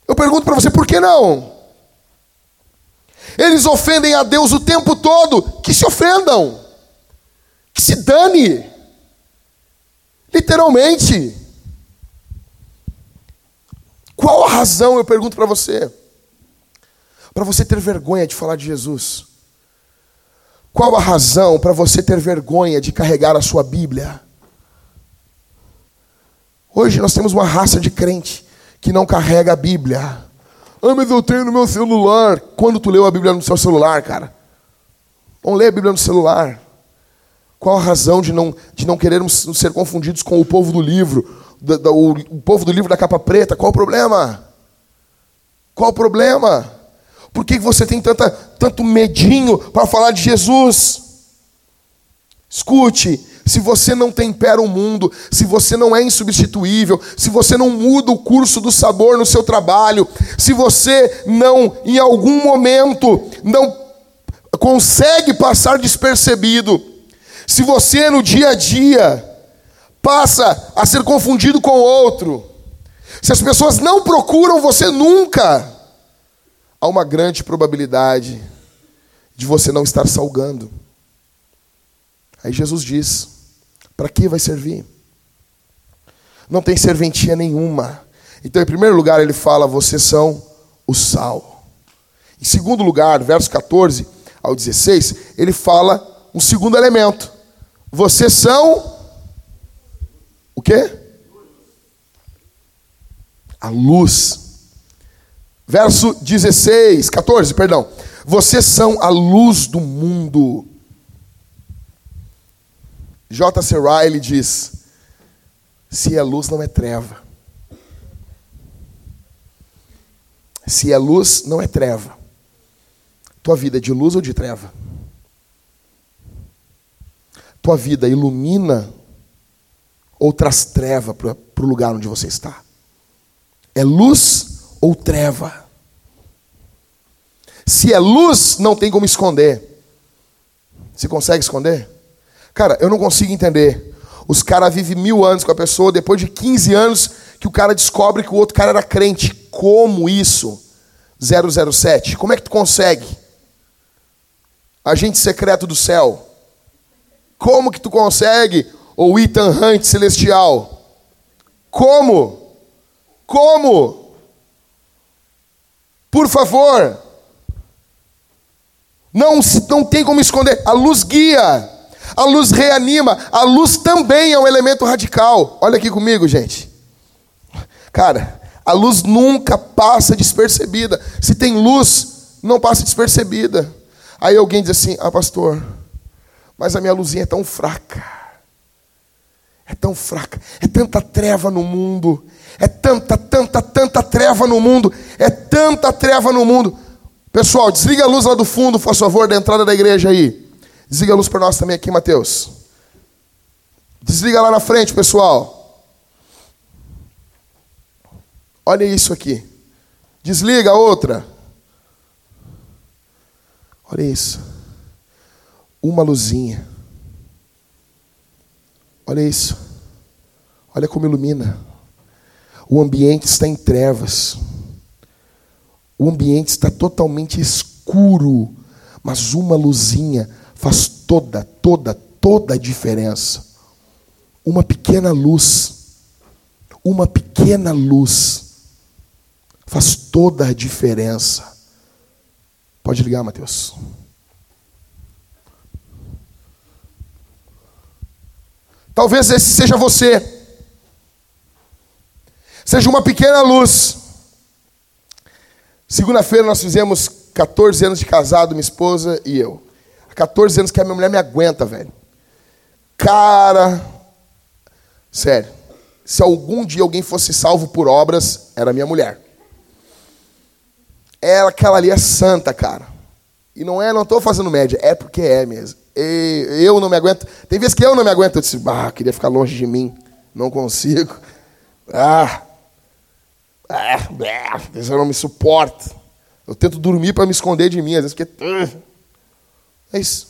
Eu pergunto para você, por que não? Eles ofendem a Deus o tempo todo. Que se ofendam. Que se dane. Literalmente. Qual a razão, eu pergunto para você, para você ter vergonha de falar de Jesus? Qual a razão para você ter vergonha de carregar a sua Bíblia? Hoje nós temos uma raça de crente que não carrega a Bíblia. Ah, mas eu tenho no meu celular. Quando tu leu a Bíblia no seu celular, cara? Vamos ler a Bíblia no celular. Qual a razão de não, de não querermos ser confundidos com o povo do livro? Do, do, o, o povo do livro da capa preta? Qual o problema? Qual o problema? Por que você tem tanta, tanto medinho para falar de Jesus? Escute, se você não tempera o mundo, se você não é insubstituível, se você não muda o curso do sabor no seu trabalho, se você não, em algum momento, não consegue passar despercebido, se você no dia a dia passa a ser confundido com outro, se as pessoas não procuram você nunca, há uma grande probabilidade de você não estar salgando. Aí Jesus diz: para que vai servir? Não tem serventia nenhuma. Então, em primeiro lugar, ele fala: vocês são o sal. Em segundo lugar, verso 14 ao 16, ele fala um segundo elemento. Vocês são o quê? A luz. Verso 16, 14, perdão. Vocês são a luz do mundo. J.C. Riley diz: se é luz, não é treva. Se é luz, não é treva. Tua vida é de luz ou de treva? Tua vida ilumina ou traz treva para o lugar onde você está? É luz ou treva? Se é luz, não tem como esconder. Você consegue esconder? Cara, eu não consigo entender. Os caras vivem mil anos com a pessoa, depois de 15 anos que o cara descobre que o outro cara era crente. Como isso? 007. Como é que tu consegue? Agente secreto do céu. Como que tu consegue? Ou Ethan Hunt celestial. Como? Como? Por favor. Não, não tem como esconder. A luz guia. A luz reanima, a luz também é um elemento radical. Olha aqui comigo, gente. Cara, a luz nunca passa despercebida. Se tem luz, não passa despercebida. Aí alguém diz assim: Ah, pastor, mas a minha luzinha é tão fraca. É tão fraca. É tanta treva no mundo. É tanta, tanta, tanta treva no mundo. É tanta treva no mundo. Pessoal, desliga a luz lá do fundo, por favor, da entrada da igreja aí. Desliga a luz para nós também aqui, Mateus. Desliga lá na frente, pessoal. Olha isso aqui. Desliga a outra. Olha isso. Uma luzinha. Olha isso. Olha como ilumina. O ambiente está em trevas. O ambiente está totalmente escuro. Mas uma luzinha faz toda, toda, toda a diferença. Uma pequena luz. Uma pequena luz faz toda a diferença. Pode ligar, Mateus. Talvez esse seja você. Seja uma pequena luz. Segunda-feira nós fizemos 14 anos de casado, minha esposa e eu. Há 14 anos que a minha mulher me aguenta, velho. Cara, sério. Se algum dia alguém fosse salvo por obras, era minha mulher. Ela, aquela ali é santa, cara. E não é, não estou fazendo média, é porque é mesmo. E eu não me aguento. Tem vezes que eu não me aguento. Eu disse, ah, queria ficar longe de mim. Não consigo. Ah, ah, eu não me suporto. Eu tento dormir para me esconder de mim, às vezes porque. É isso.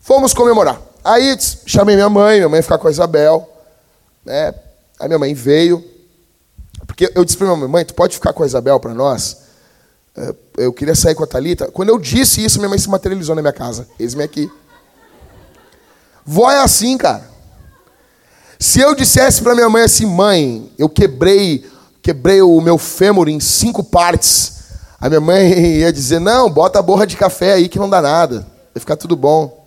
Fomos comemorar. Aí chamei minha mãe, minha mãe ficar com a Isabel. Né? Aí minha mãe veio. Porque eu disse para minha mãe, mãe, tu pode ficar com a Isabel para nós? É, eu queria sair com a Thalita. Quando eu disse isso, minha mãe se materializou na minha casa. Eis-me aqui. Vó é assim, cara. Se eu dissesse para minha mãe assim, mãe, eu quebrei, quebrei o meu fêmur em cinco partes, a minha mãe ia dizer, não, bota a borra de café aí que não dá nada, vai ficar tudo bom.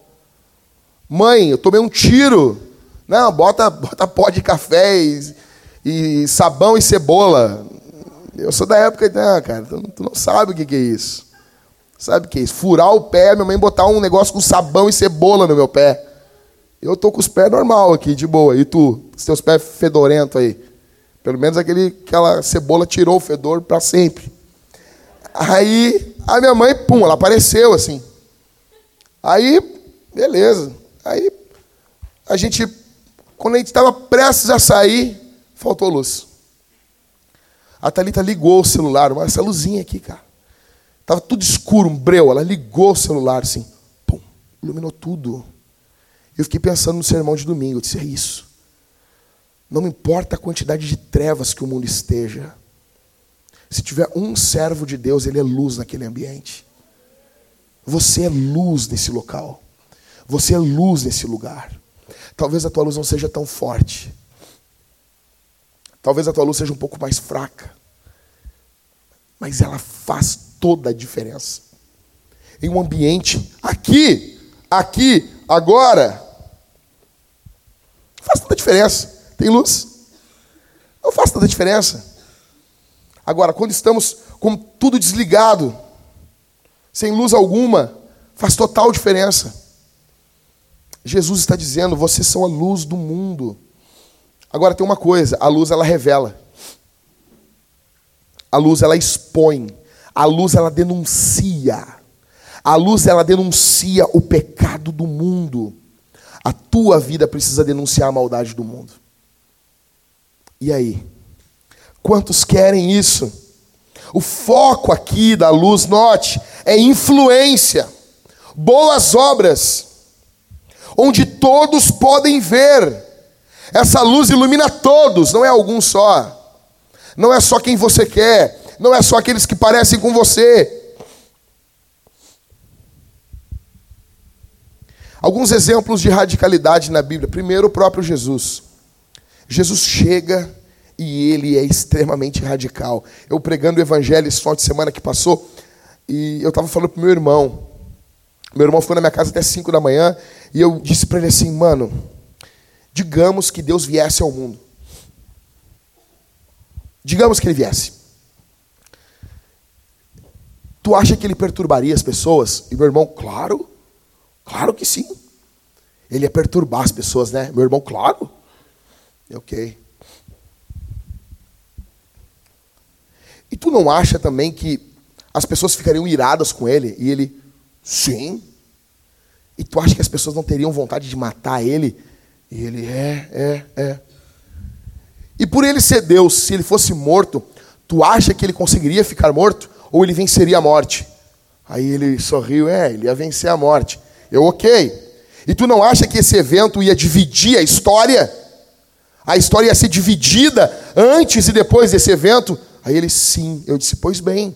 Mãe, eu tomei um tiro. Não, bota, bota pó de café e, e sabão e cebola. Eu sou da época, não, cara, tu, tu não sabe o que, que é isso. Sabe o que é isso? Furar o pé, minha mãe botar um negócio com sabão e cebola no meu pé. Eu tô com os pés normal aqui, de boa. E tu? Os teus pés fedorentos aí. Pelo menos aquele, aquela cebola tirou o fedor para sempre. Aí a minha mãe, pum, ela apareceu assim. Aí, beleza. Aí a gente, quando a gente estava prestes a sair, faltou luz. A Thalita ligou o celular, essa luzinha aqui, cara. Tava tudo escuro, um breu. Ela ligou o celular assim, pum, iluminou tudo. Eu fiquei pensando no sermão de domingo. Eu disse: é isso. Não importa a quantidade de trevas que o mundo esteja. Se tiver um servo de Deus, ele é luz naquele ambiente. Você é luz nesse local. Você é luz nesse lugar. Talvez a tua luz não seja tão forte. Talvez a tua luz seja um pouco mais fraca. Mas ela faz toda a diferença. Em um ambiente aqui, aqui, agora, faz tanta diferença. Tem luz? Não faz tanta diferença. Agora, quando estamos com tudo desligado, sem luz alguma, faz total diferença. Jesus está dizendo: vocês são a luz do mundo. Agora tem uma coisa: a luz ela revela, a luz ela expõe, a luz ela denuncia, a luz ela denuncia o pecado do mundo. A tua vida precisa denunciar a maldade do mundo. E aí? Quantos querem isso? O foco aqui da luz, note, é influência, boas obras, onde todos podem ver. Essa luz ilumina todos, não é algum só. Não é só quem você quer, não é só aqueles que parecem com você. Alguns exemplos de radicalidade na Bíblia. Primeiro, o próprio Jesus. Jesus chega e ele é extremamente radical. Eu pregando o evangelho esse final de semana que passou, e eu estava falando para meu irmão. Meu irmão foi na minha casa até 5 da manhã, e eu disse para ele assim, mano, digamos que Deus viesse ao mundo. Digamos que ele viesse. Tu acha que ele perturbaria as pessoas? E meu irmão, claro. Claro que sim. Ele ia perturbar as pessoas, né? Meu irmão, claro. Ok. E tu não acha também que as pessoas ficariam iradas com ele? E ele, sim. E tu acha que as pessoas não teriam vontade de matar ele? E ele, é, é, é. E por ele ser Deus, se ele fosse morto, tu acha que ele conseguiria ficar morto? Ou ele venceria a morte? Aí ele sorriu, é, ele ia vencer a morte. Eu, ok. E tu não acha que esse evento ia dividir a história? A história ia ser dividida antes e depois desse evento? Aí ele, sim. Eu disse, pois bem,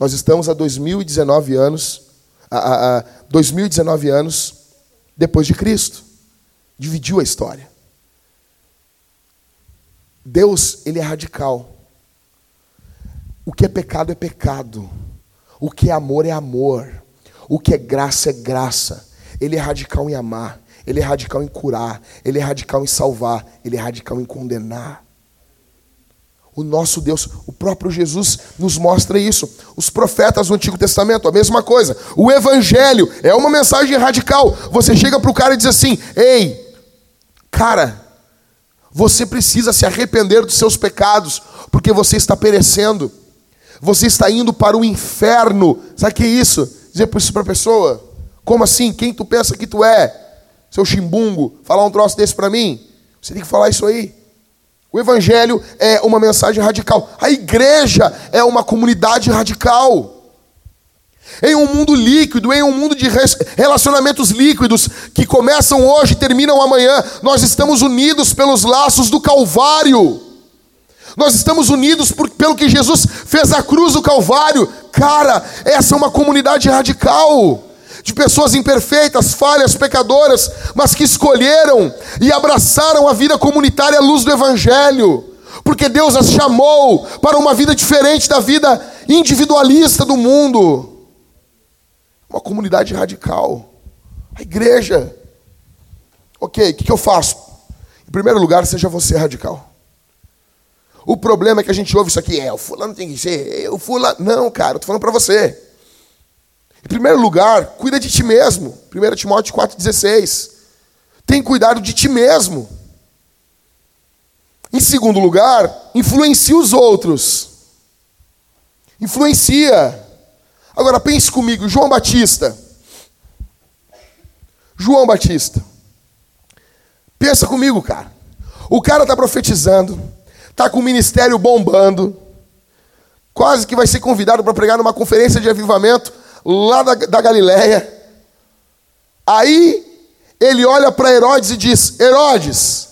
nós estamos há 2019 anos, a, a, a 2019 anos depois de Cristo. Dividiu a história. Deus, ele é radical. O que é pecado é pecado. O que é amor é amor. O que é graça é graça. Ele é radical em amar. Ele é radical em curar. Ele é radical em salvar. Ele é radical em condenar. O nosso Deus, o próprio Jesus nos mostra isso. Os profetas do Antigo Testamento, a mesma coisa. O Evangelho é uma mensagem radical. Você chega para o cara e diz assim: Ei, cara, você precisa se arrepender dos seus pecados, porque você está perecendo. Você está indo para o inferno. Sabe o que é isso? Dizer isso para a pessoa. Como assim? Quem tu pensa que tu é? Seu chimbungo, falar um troço desse para mim? Você tem que falar isso aí. O evangelho é uma mensagem radical. A igreja é uma comunidade radical. Em um mundo líquido, em um mundo de relacionamentos líquidos que começam hoje e terminam amanhã, nós estamos unidos pelos laços do Calvário. Nós estamos unidos por, pelo que Jesus fez a cruz do Calvário. Cara, essa é uma comunidade radical de pessoas imperfeitas, falhas, pecadoras, mas que escolheram e abraçaram a vida comunitária à luz do Evangelho, porque Deus as chamou para uma vida diferente da vida individualista do mundo. Uma comunidade radical. A igreja. Ok, o que, eu faço? Em primeiro lugar, seja você radical. O problema é que a gente ouve isso aqui, é, o fulano tem que ser, o fulano. Não, cara, eu estou falando para você. Em primeiro lugar, cuida de ti mesmo. 1 Timóteo 4,16. Tem cuidado de ti mesmo. Em segundo lugar, influencia os outros. Influencia. Agora pense comigo, João Batista. João Batista. Pensa comigo, cara. O cara está profetizando, está com o ministério bombando, quase que vai ser convidado para pregar numa conferência de avivamento lá da, da Galiléia. Aí ele olha para Herodes e diz: Herodes,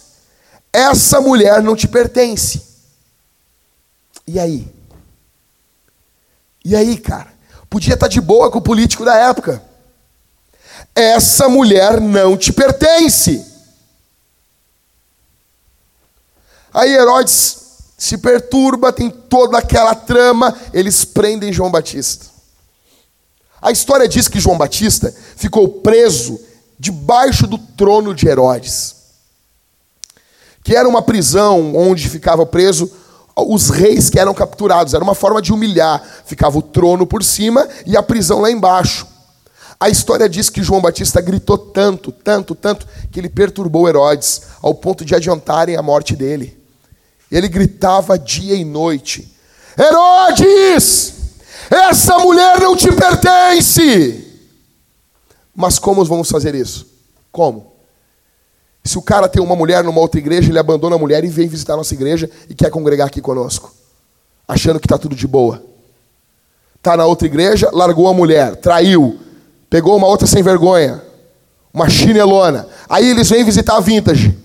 essa mulher não te pertence. E aí? E aí, cara? Podia estar tá de boa com o político da época. Essa mulher não te pertence. Aí Herodes se perturba, tem toda aquela trama, eles prendem João Batista. A história diz que João Batista ficou preso debaixo do trono de Herodes, que era uma prisão onde ficava preso os reis que eram capturados. Era uma forma de humilhar. Ficava o trono por cima e a prisão lá embaixo. A história diz que João Batista gritou tanto, tanto, tanto, que ele perturbou Herodes, ao ponto de adiantarem a morte dele. Ele gritava dia e noite: Herodes! Essa mulher não te pertence. Mas como vamos fazer isso? Como? Se o cara tem uma mulher numa outra igreja, ele abandona a mulher e vem visitar a nossa igreja e quer congregar aqui conosco, achando que está tudo de boa. Está na outra igreja, largou a mulher, traiu, pegou uma outra sem vergonha, uma chinelona. Aí eles vêm visitar a vintage.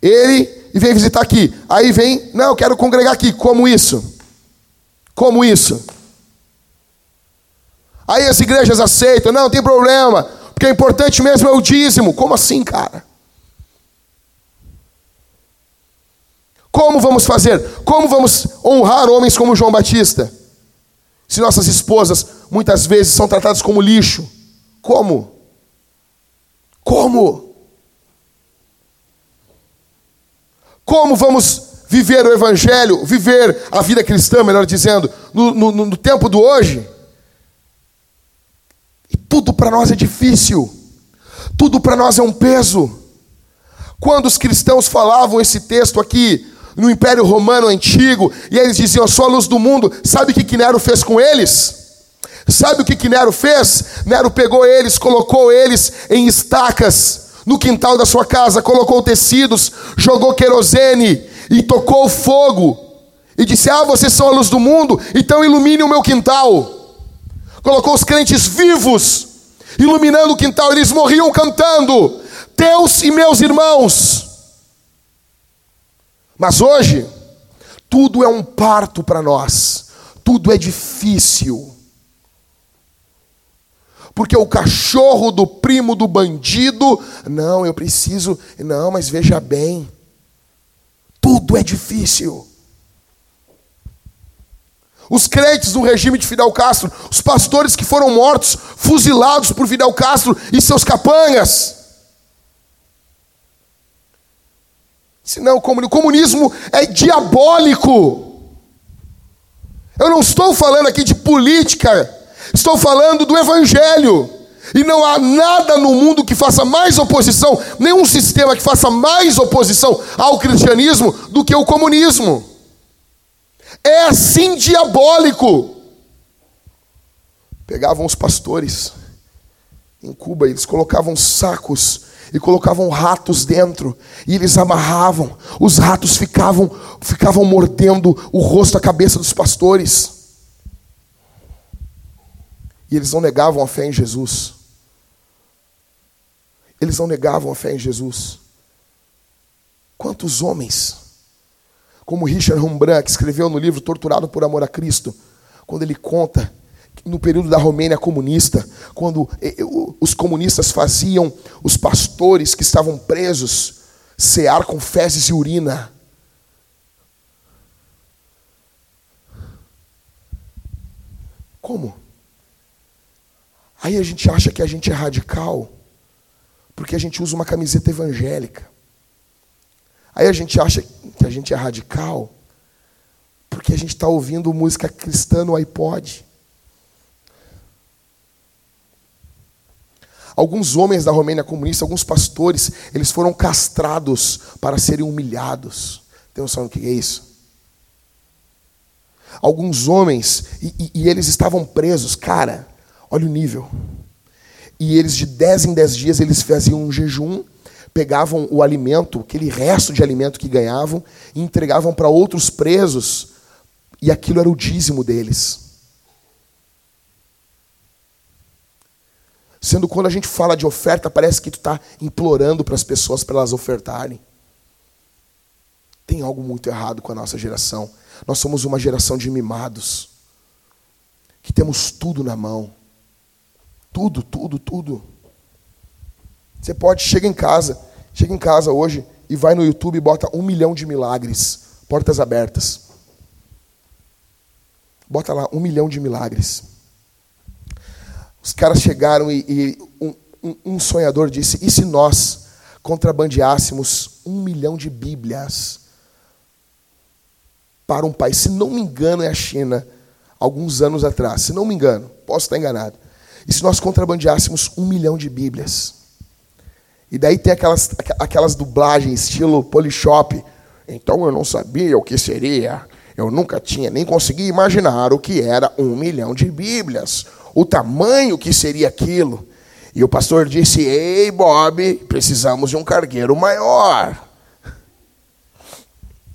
Ele e vem visitar aqui. Aí vem, não, eu quero congregar aqui. Como isso? Como isso? Aí as igrejas aceitam, não, não tem problema, porque o importante mesmo é o dízimo. Como assim, cara? Como vamos fazer? Como vamos honrar homens como João Batista? Se nossas esposas muitas vezes são tratadas como lixo. Como? Como? Como vamos viver o Evangelho, viver a vida cristã, melhor dizendo, no, no, no tempo do hoje? Tudo para nós é difícil. Tudo para nós é um peso. Quando os cristãos falavam esse texto aqui, no Império Romano Antigo, e eles diziam: Eu sou a luz do mundo. Sabe o que, Nero fez com eles? Sabe o que, que Nero fez? Nero pegou eles, colocou eles em estacas no quintal da sua casa, colocou tecidos, jogou querosene e tocou fogo. E disse: Ah, vocês são a luz do mundo, então ilumine o meu quintal. Colocou os crentes vivos, iluminando o quintal, eles morriam cantando: Teus e meus irmãos. Mas hoje, tudo é um parto para nós, tudo é difícil. Porque o cachorro do primo do bandido, não, eu preciso, não, mas veja bem, tudo é difícil. Os crentes do regime de Fidel Castro, os pastores que foram mortos, fuzilados por Fidel Castro e seus capangas. Senão, o comunismo é diabólico. Eu não estou falando aqui de política, estou falando do Evangelho. E não há nada no mundo que faça mais oposição, nenhum sistema que faça mais oposição ao cristianismo do que o comunismo. É assim diabólico. Pegavam os pastores em Cuba, eles colocavam sacos e colocavam ratos dentro e eles amarravam. Os ratos ficavam ficavam mordendo o rosto, a cabeça dos pastores. E eles não negavam a fé em Jesus. Eles não negavam a fé em Jesus. Quantos homens como Richard Rembrandt, que escreveu no livro Torturado por Amor a Cristo, quando ele conta no período da Romênia comunista, quando eh, eh, os comunistas faziam os pastores que estavam presos cear com fezes e urina. Como? Aí a gente acha que a gente é radical, porque a gente usa uma camiseta evangélica. Aí a gente acha que a gente é radical porque a gente está ouvindo música cristã no iPod. Alguns homens da Romênia comunista, alguns pastores, eles foram castrados para serem humilhados. Tem noção do que é isso? Alguns homens, e, e, e eles estavam presos, cara, olha o nível. E eles, de 10 em 10 dias, eles faziam um jejum pegavam o alimento, aquele resto de alimento que ganhavam, e entregavam para outros presos, e aquilo era o dízimo deles. Sendo quando a gente fala de oferta, parece que tu está implorando para as pessoas para elas ofertarem. Tem algo muito errado com a nossa geração. Nós somos uma geração de mimados, que temos tudo na mão. Tudo, tudo, tudo. Você pode, chega em casa, chega em casa hoje e vai no YouTube e bota um milhão de milagres, portas abertas. Bota lá, um milhão de milagres. Os caras chegaram e, e um, um, um sonhador disse: e se nós contrabandeássemos um milhão de Bíblias para um país, se não me engano, é a China, alguns anos atrás, se não me engano, posso estar enganado. E se nós contrabandeássemos um milhão de Bíblias? E daí tem aquelas, aquelas dublagens estilo Polishop. Então eu não sabia o que seria. Eu nunca tinha nem conseguia imaginar o que era um milhão de Bíblias. O tamanho que seria aquilo. E o pastor disse: Ei, Bob, precisamos de um cargueiro maior.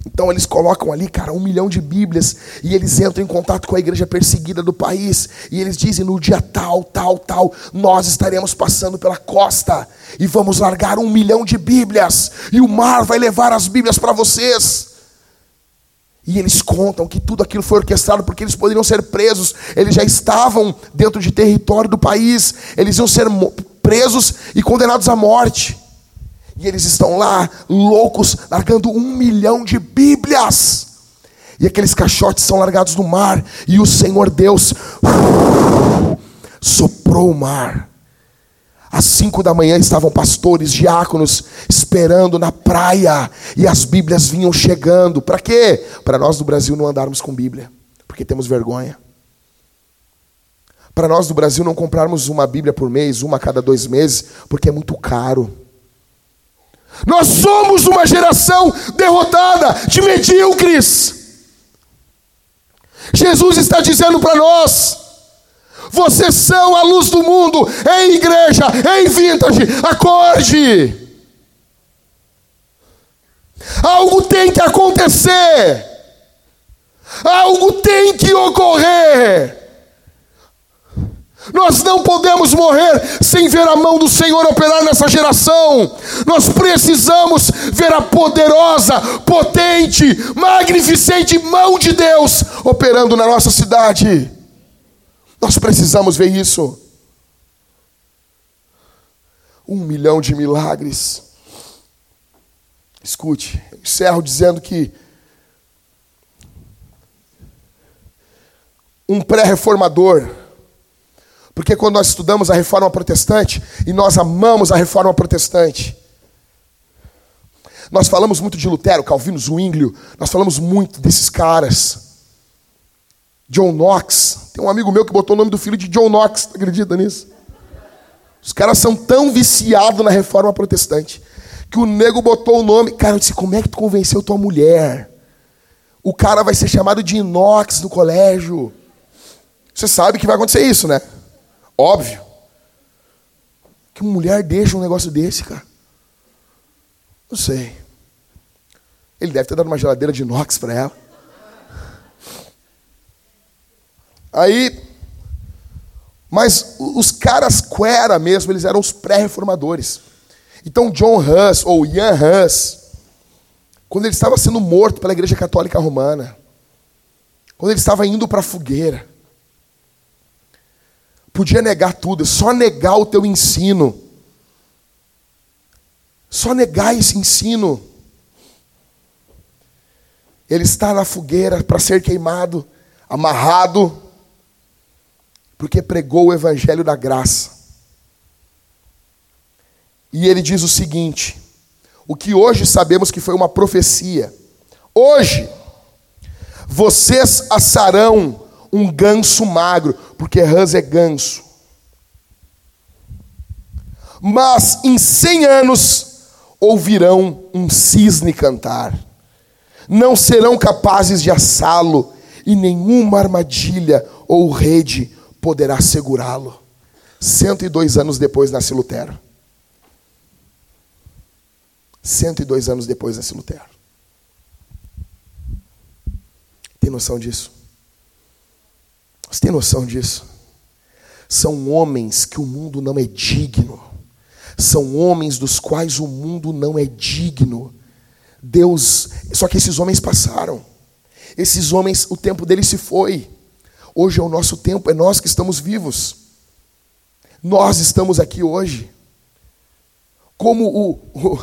Então eles colocam ali, cara, um milhão de Bíblias e eles entram em contato com a igreja perseguida do país e eles dizem: no dia tal, tal, tal, nós estaremos passando pela costa e vamos largar um milhão de Bíblias e o mar vai levar as Bíblias para vocês. E eles contam que tudo aquilo foi orquestrado porque eles poderiam ser presos, eles já estavam dentro de território do país, eles iam ser presos e condenados à morte. E eles estão lá, loucos, largando um milhão de Bíblias. E aqueles caixotes são largados no mar. E o Senhor Deus soprou o mar. Às cinco da manhã estavam pastores, diáconos, esperando na praia. E as Bíblias vinham chegando. Para quê? Para nós do Brasil não andarmos com Bíblia. Porque temos vergonha. Para nós do Brasil não comprarmos uma Bíblia por mês, uma a cada dois meses, porque é muito caro. Nós somos uma geração derrotada, de medíocres. Jesus está dizendo para nós: vocês são a luz do mundo, em igreja, em vintage, acorde. Algo tem que acontecer, algo tem que ocorrer. Nós não podemos morrer sem ver a mão do Senhor operar nessa geração. Nós precisamos ver a poderosa, potente, magnificente mão de Deus operando na nossa cidade. Nós precisamos ver isso. Um milhão de milagres. Escute, encerro dizendo que um pré-reformador porque quando nós estudamos a reforma protestante e nós amamos a reforma protestante, nós falamos muito de Lutero, Calvino, Zwinglio, nós falamos muito desses caras. John Knox, tem um amigo meu que botou o nome do filho de John Knox, acredita nisso? Os caras são tão viciados na reforma protestante que o nego botou o nome. Cara, eu disse: como é que tu convenceu tua mulher? O cara vai ser chamado de Inox no colégio. Você sabe que vai acontecer isso, né? Óbvio. Que mulher deixa um negócio desse, cara? Não sei. Ele deve ter dado uma geladeira de inox para ela. Aí, mas os caras quera mesmo, eles eram os pré-reformadores. Então John Hus, ou Ian Hus, quando ele estava sendo morto pela Igreja Católica Romana, quando ele estava indo para a fogueira, Podia negar tudo, só negar o teu ensino. Só negar esse ensino. Ele está na fogueira para ser queimado, amarrado, porque pregou o evangelho da graça. E ele diz o seguinte: o que hoje sabemos que foi uma profecia. Hoje, vocês assarão um ganso magro, porque rãs é ganso. Mas em cem anos ouvirão um cisne cantar. Não serão capazes de assá-lo, e nenhuma armadilha ou rede poderá segurá-lo. 102 anos depois nasce Lutero. 102 anos depois nasce Lutero. Tem noção disso? Você tem noção disso? São homens que o mundo não é digno. São homens dos quais o mundo não é digno. Deus, só que esses homens passaram. Esses homens, o tempo deles se foi. Hoje é o nosso tempo, é nós que estamos vivos. Nós estamos aqui hoje. Como o, o,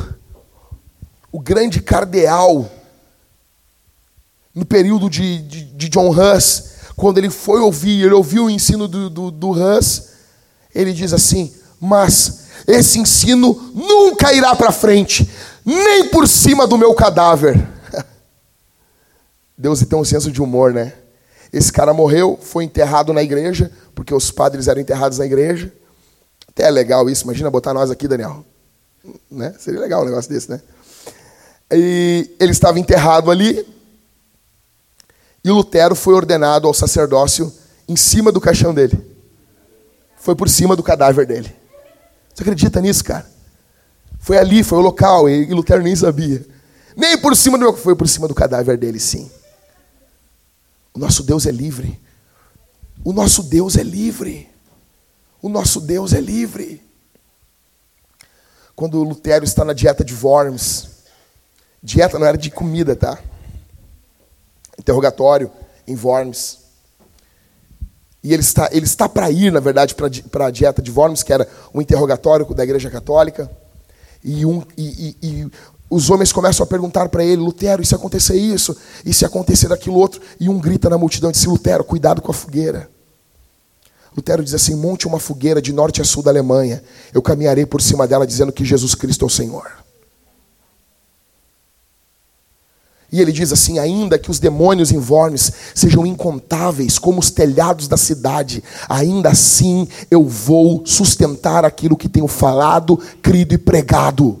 o grande cardeal no período de, de, de John Huss, quando ele foi ouvir, ele ouviu o ensino do, do, do Hans, ele diz assim: Mas esse ensino nunca irá para frente, nem por cima do meu cadáver. Deus tem um senso de humor, né? Esse cara morreu, foi enterrado na igreja, porque os padres eram enterrados na igreja. Até é legal isso, imagina botar nós aqui, Daniel. Né? Seria legal um negócio desse, né? E ele estava enterrado ali, e Lutero foi ordenado ao sacerdócio em cima do caixão dele. Foi por cima do cadáver dele. Você acredita nisso, cara? Foi ali, foi o local, e Lutero nem sabia. Nem por cima do meu, foi por cima do cadáver dele, sim. O nosso Deus é livre. O nosso Deus é livre. O nosso Deus é livre. Quando Lutero está na dieta de Worms, dieta não era de comida, tá? Interrogatório em Worms. E ele está, ele está para ir, na verdade, para a dieta de Worms, que era um interrogatório da Igreja Católica. E, um, e, e, e os homens começam a perguntar para ele, Lutero, e se acontecer isso? E se acontecer aquilo outro? E um grita na multidão e diz, Lutero, cuidado com a fogueira. Lutero diz assim, monte uma fogueira de norte a sul da Alemanha. Eu caminharei por cima dela dizendo que Jesus Cristo é o Senhor. E ele diz assim: ainda que os demônios informes sejam incontáveis como os telhados da cidade, ainda assim eu vou sustentar aquilo que tenho falado, crido e pregado.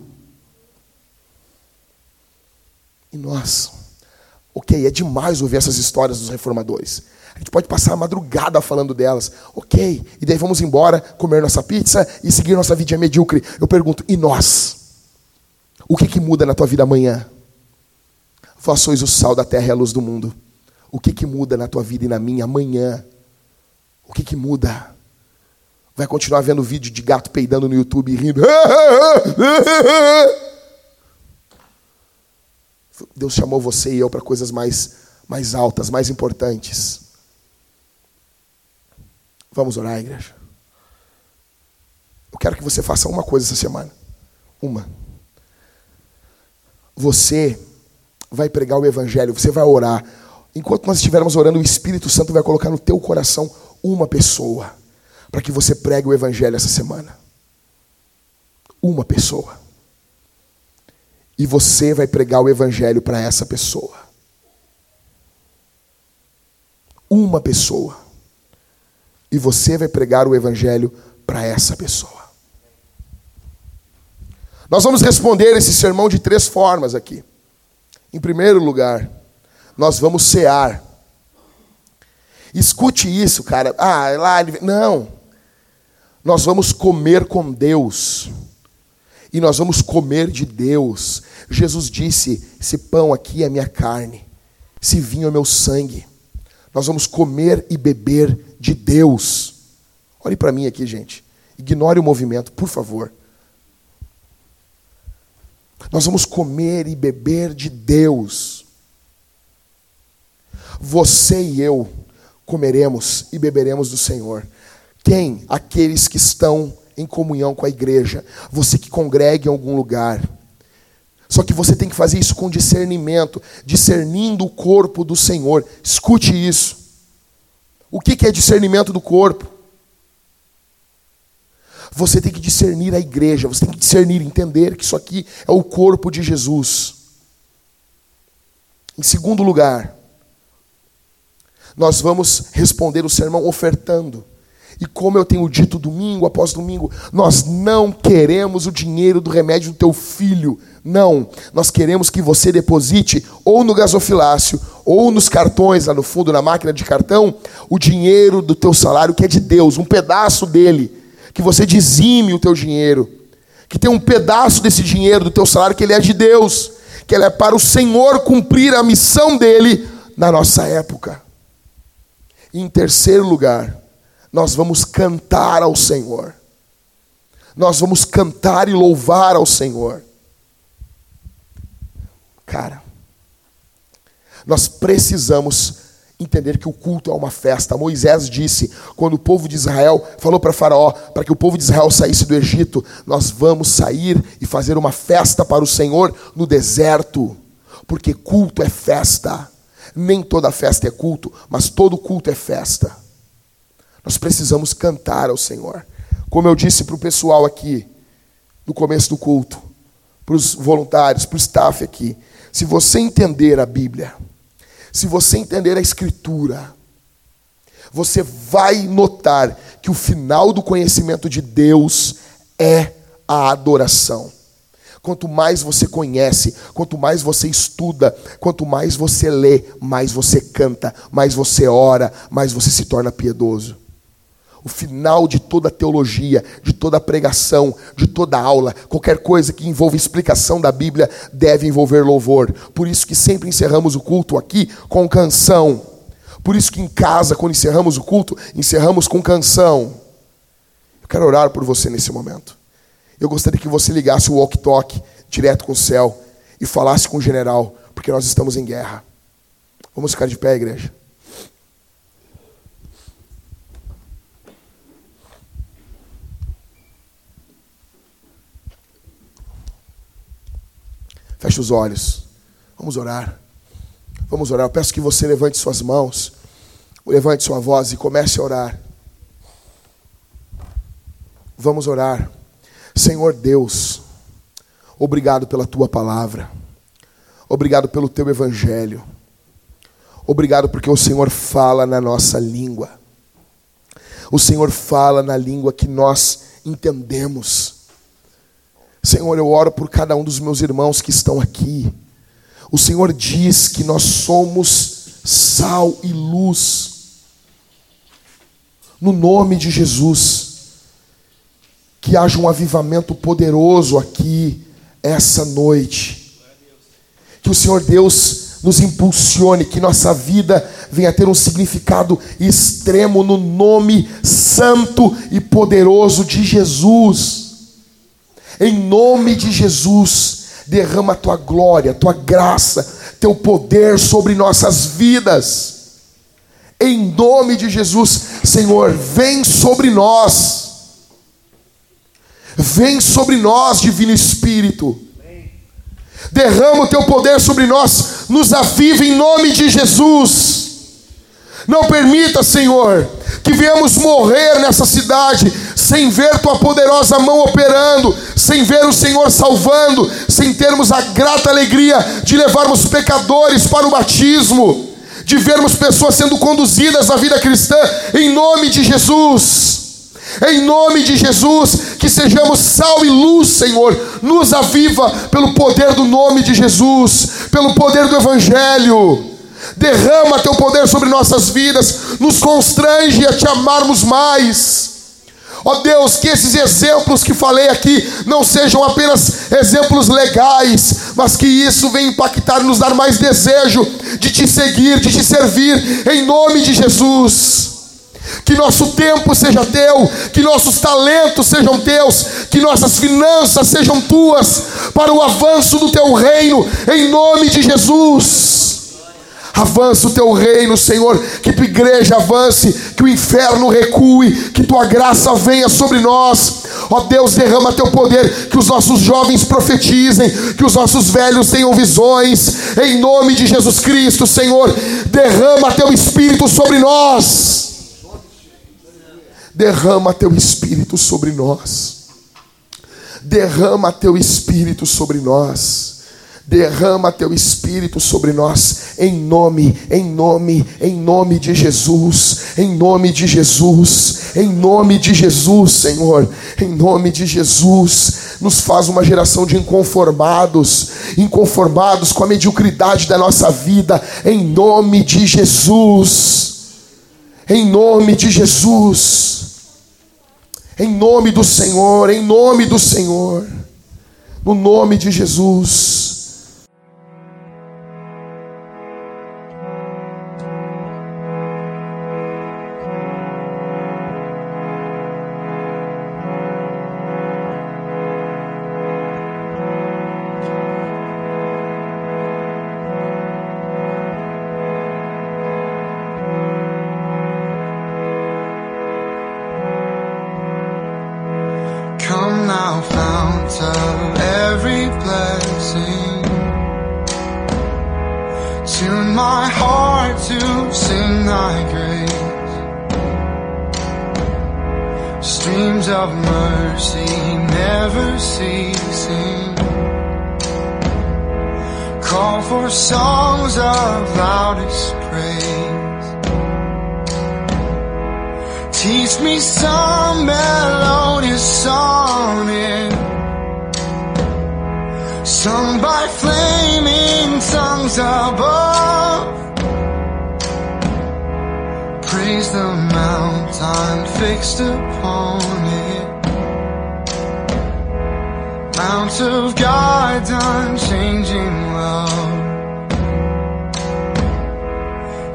E nós? Ok, é demais ouvir essas histórias dos reformadores. A gente pode passar a madrugada falando delas. Ok, e daí vamos embora, comer nossa pizza e seguir nossa vida medíocre. Eu pergunto, e nós? O que, que muda na tua vida amanhã? Vós sois o sal da terra e a luz do mundo. O que, que muda na tua vida e na minha amanhã? O que, que muda? Vai continuar vendo vídeo de gato peidando no YouTube e rindo. Deus chamou você e eu para coisas mais, mais altas, mais importantes. Vamos orar, igreja. Eu quero que você faça uma coisa essa semana. Uma. Você vai pregar o evangelho, você vai orar. Enquanto nós estivermos orando, o Espírito Santo vai colocar no teu coração uma pessoa para que você pregue o evangelho essa semana. Uma pessoa. E você vai pregar o evangelho para essa pessoa. Uma pessoa. E você vai pregar o evangelho para essa pessoa. Nós vamos responder esse sermão de três formas aqui. Em primeiro lugar, nós vamos cear. Escute isso, cara. Ah, lá ele. Não. Nós vamos comer com Deus. E nós vamos comer de Deus. Jesus disse: Esse pão aqui é minha carne, esse vinho é meu sangue. Nós vamos comer e beber de Deus. Olhe para mim aqui, gente. Ignore o movimento, por favor. Nós vamos comer e beber de Deus. Você e eu comeremos e beberemos do Senhor. Quem? Aqueles que estão em comunhão com a igreja. Você que congrega em algum lugar. Só que você tem que fazer isso com discernimento, discernindo o corpo do Senhor. Escute isso. O que é discernimento do corpo? Você tem que discernir a igreja, você tem que discernir, entender que isso aqui é o corpo de Jesus. Em segundo lugar, nós vamos responder o sermão ofertando. E como eu tenho dito domingo após domingo, nós não queremos o dinheiro do remédio do teu filho. Não. Nós queremos que você deposite ou no gasofilácio ou nos cartões lá no fundo, na máquina de cartão, o dinheiro do teu salário que é de Deus, um pedaço dele. Que você dizime o teu dinheiro. Que tem um pedaço desse dinheiro do teu salário que ele é de Deus. Que ele é para o Senhor cumprir a missão dele na nossa época. Em terceiro lugar, nós vamos cantar ao Senhor. Nós vamos cantar e louvar ao Senhor. Cara, nós precisamos entender que o culto é uma festa. Moisés disse, quando o povo de Israel falou para Faraó, para que o povo de Israel saísse do Egito, nós vamos sair e fazer uma festa para o Senhor no deserto, porque culto é festa. Nem toda festa é culto, mas todo culto é festa. Nós precisamos cantar ao Senhor. Como eu disse para o pessoal aqui, no começo do culto, para os voluntários, para o staff aqui, se você entender a Bíblia, se você entender a Escritura, você vai notar que o final do conhecimento de Deus é a adoração. Quanto mais você conhece, quanto mais você estuda, quanto mais você lê, mais você canta, mais você ora, mais você se torna piedoso. O final de toda teologia, de toda pregação, de toda aula, qualquer coisa que envolva explicação da Bíblia deve envolver louvor. Por isso que sempre encerramos o culto aqui com canção. Por isso que em casa, quando encerramos o culto, encerramos com canção. Eu quero orar por você nesse momento. Eu gostaria que você ligasse o walk-talk direto com o céu e falasse com o general, porque nós estamos em guerra. Vamos ficar de pé, igreja. Feche os olhos. Vamos orar. Vamos orar. Eu peço que você levante suas mãos, levante sua voz e comece a orar. Vamos orar. Senhor Deus, obrigado pela tua palavra. Obrigado pelo teu evangelho. Obrigado porque o Senhor fala na nossa língua. O Senhor fala na língua que nós entendemos. Senhor, eu oro por cada um dos meus irmãos que estão aqui. O Senhor diz que nós somos sal e luz. No nome de Jesus, que haja um avivamento poderoso aqui, essa noite. Que o Senhor Deus nos impulsione, que nossa vida venha ter um significado extremo no nome santo e poderoso de Jesus. Em nome de Jesus, derrama a tua glória, tua graça, teu poder sobre nossas vidas. Em nome de Jesus, Senhor, vem sobre nós. Vem sobre nós, Divino Espírito. Derrama o teu poder sobre nós, nos aviva em nome de Jesus. Não permita, Senhor, que viemos morrer nessa cidade sem ver tua poderosa mão operando, sem ver o Senhor salvando, sem termos a grata alegria de levarmos pecadores para o batismo, de vermos pessoas sendo conduzidas na vida cristã, em nome de Jesus. Em nome de Jesus, que sejamos sal e luz, Senhor. Nos aviva pelo poder do nome de Jesus, pelo poder do Evangelho. Derrama teu poder sobre nossas vidas, nos constrange a te amarmos mais. Ó oh Deus, que esses exemplos que falei aqui não sejam apenas exemplos legais, mas que isso venha impactar, nos dar mais desejo de te seguir, de te servir, em nome de Jesus. Que nosso tempo seja teu, que nossos talentos sejam teus, que nossas finanças sejam tuas, para o avanço do teu reino, em nome de Jesus. Avança o teu reino, Senhor. Que tua igreja avance, que o inferno recue, que tua graça venha sobre nós. Ó Deus, derrama teu poder, que os nossos jovens profetizem, que os nossos velhos tenham visões. Em nome de Jesus Cristo, Senhor, derrama teu espírito sobre nós. Derrama teu espírito sobre nós. Derrama teu espírito sobre nós derrama teu espírito sobre nós, em nome, em nome, em nome de Jesus, em nome de Jesus, em nome de Jesus, Senhor, em nome de Jesus, nos faz uma geração de inconformados, inconformados com a mediocridade da nossa vida, em nome de Jesus, em nome de Jesus, em nome do Senhor, em nome do Senhor, no nome de Jesus. call for songs of loudest praise. Teach me some melodious sonnet, sung by flaming tongues above. Praise the mount i fixed upon it. Mounts of God's unchanging love.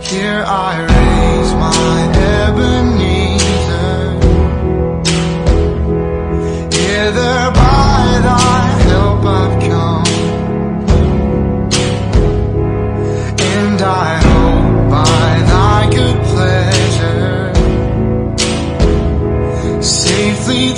Here I raise my Ebenezer. Hither by thy help I've come. And I hope by thy good pleasure safely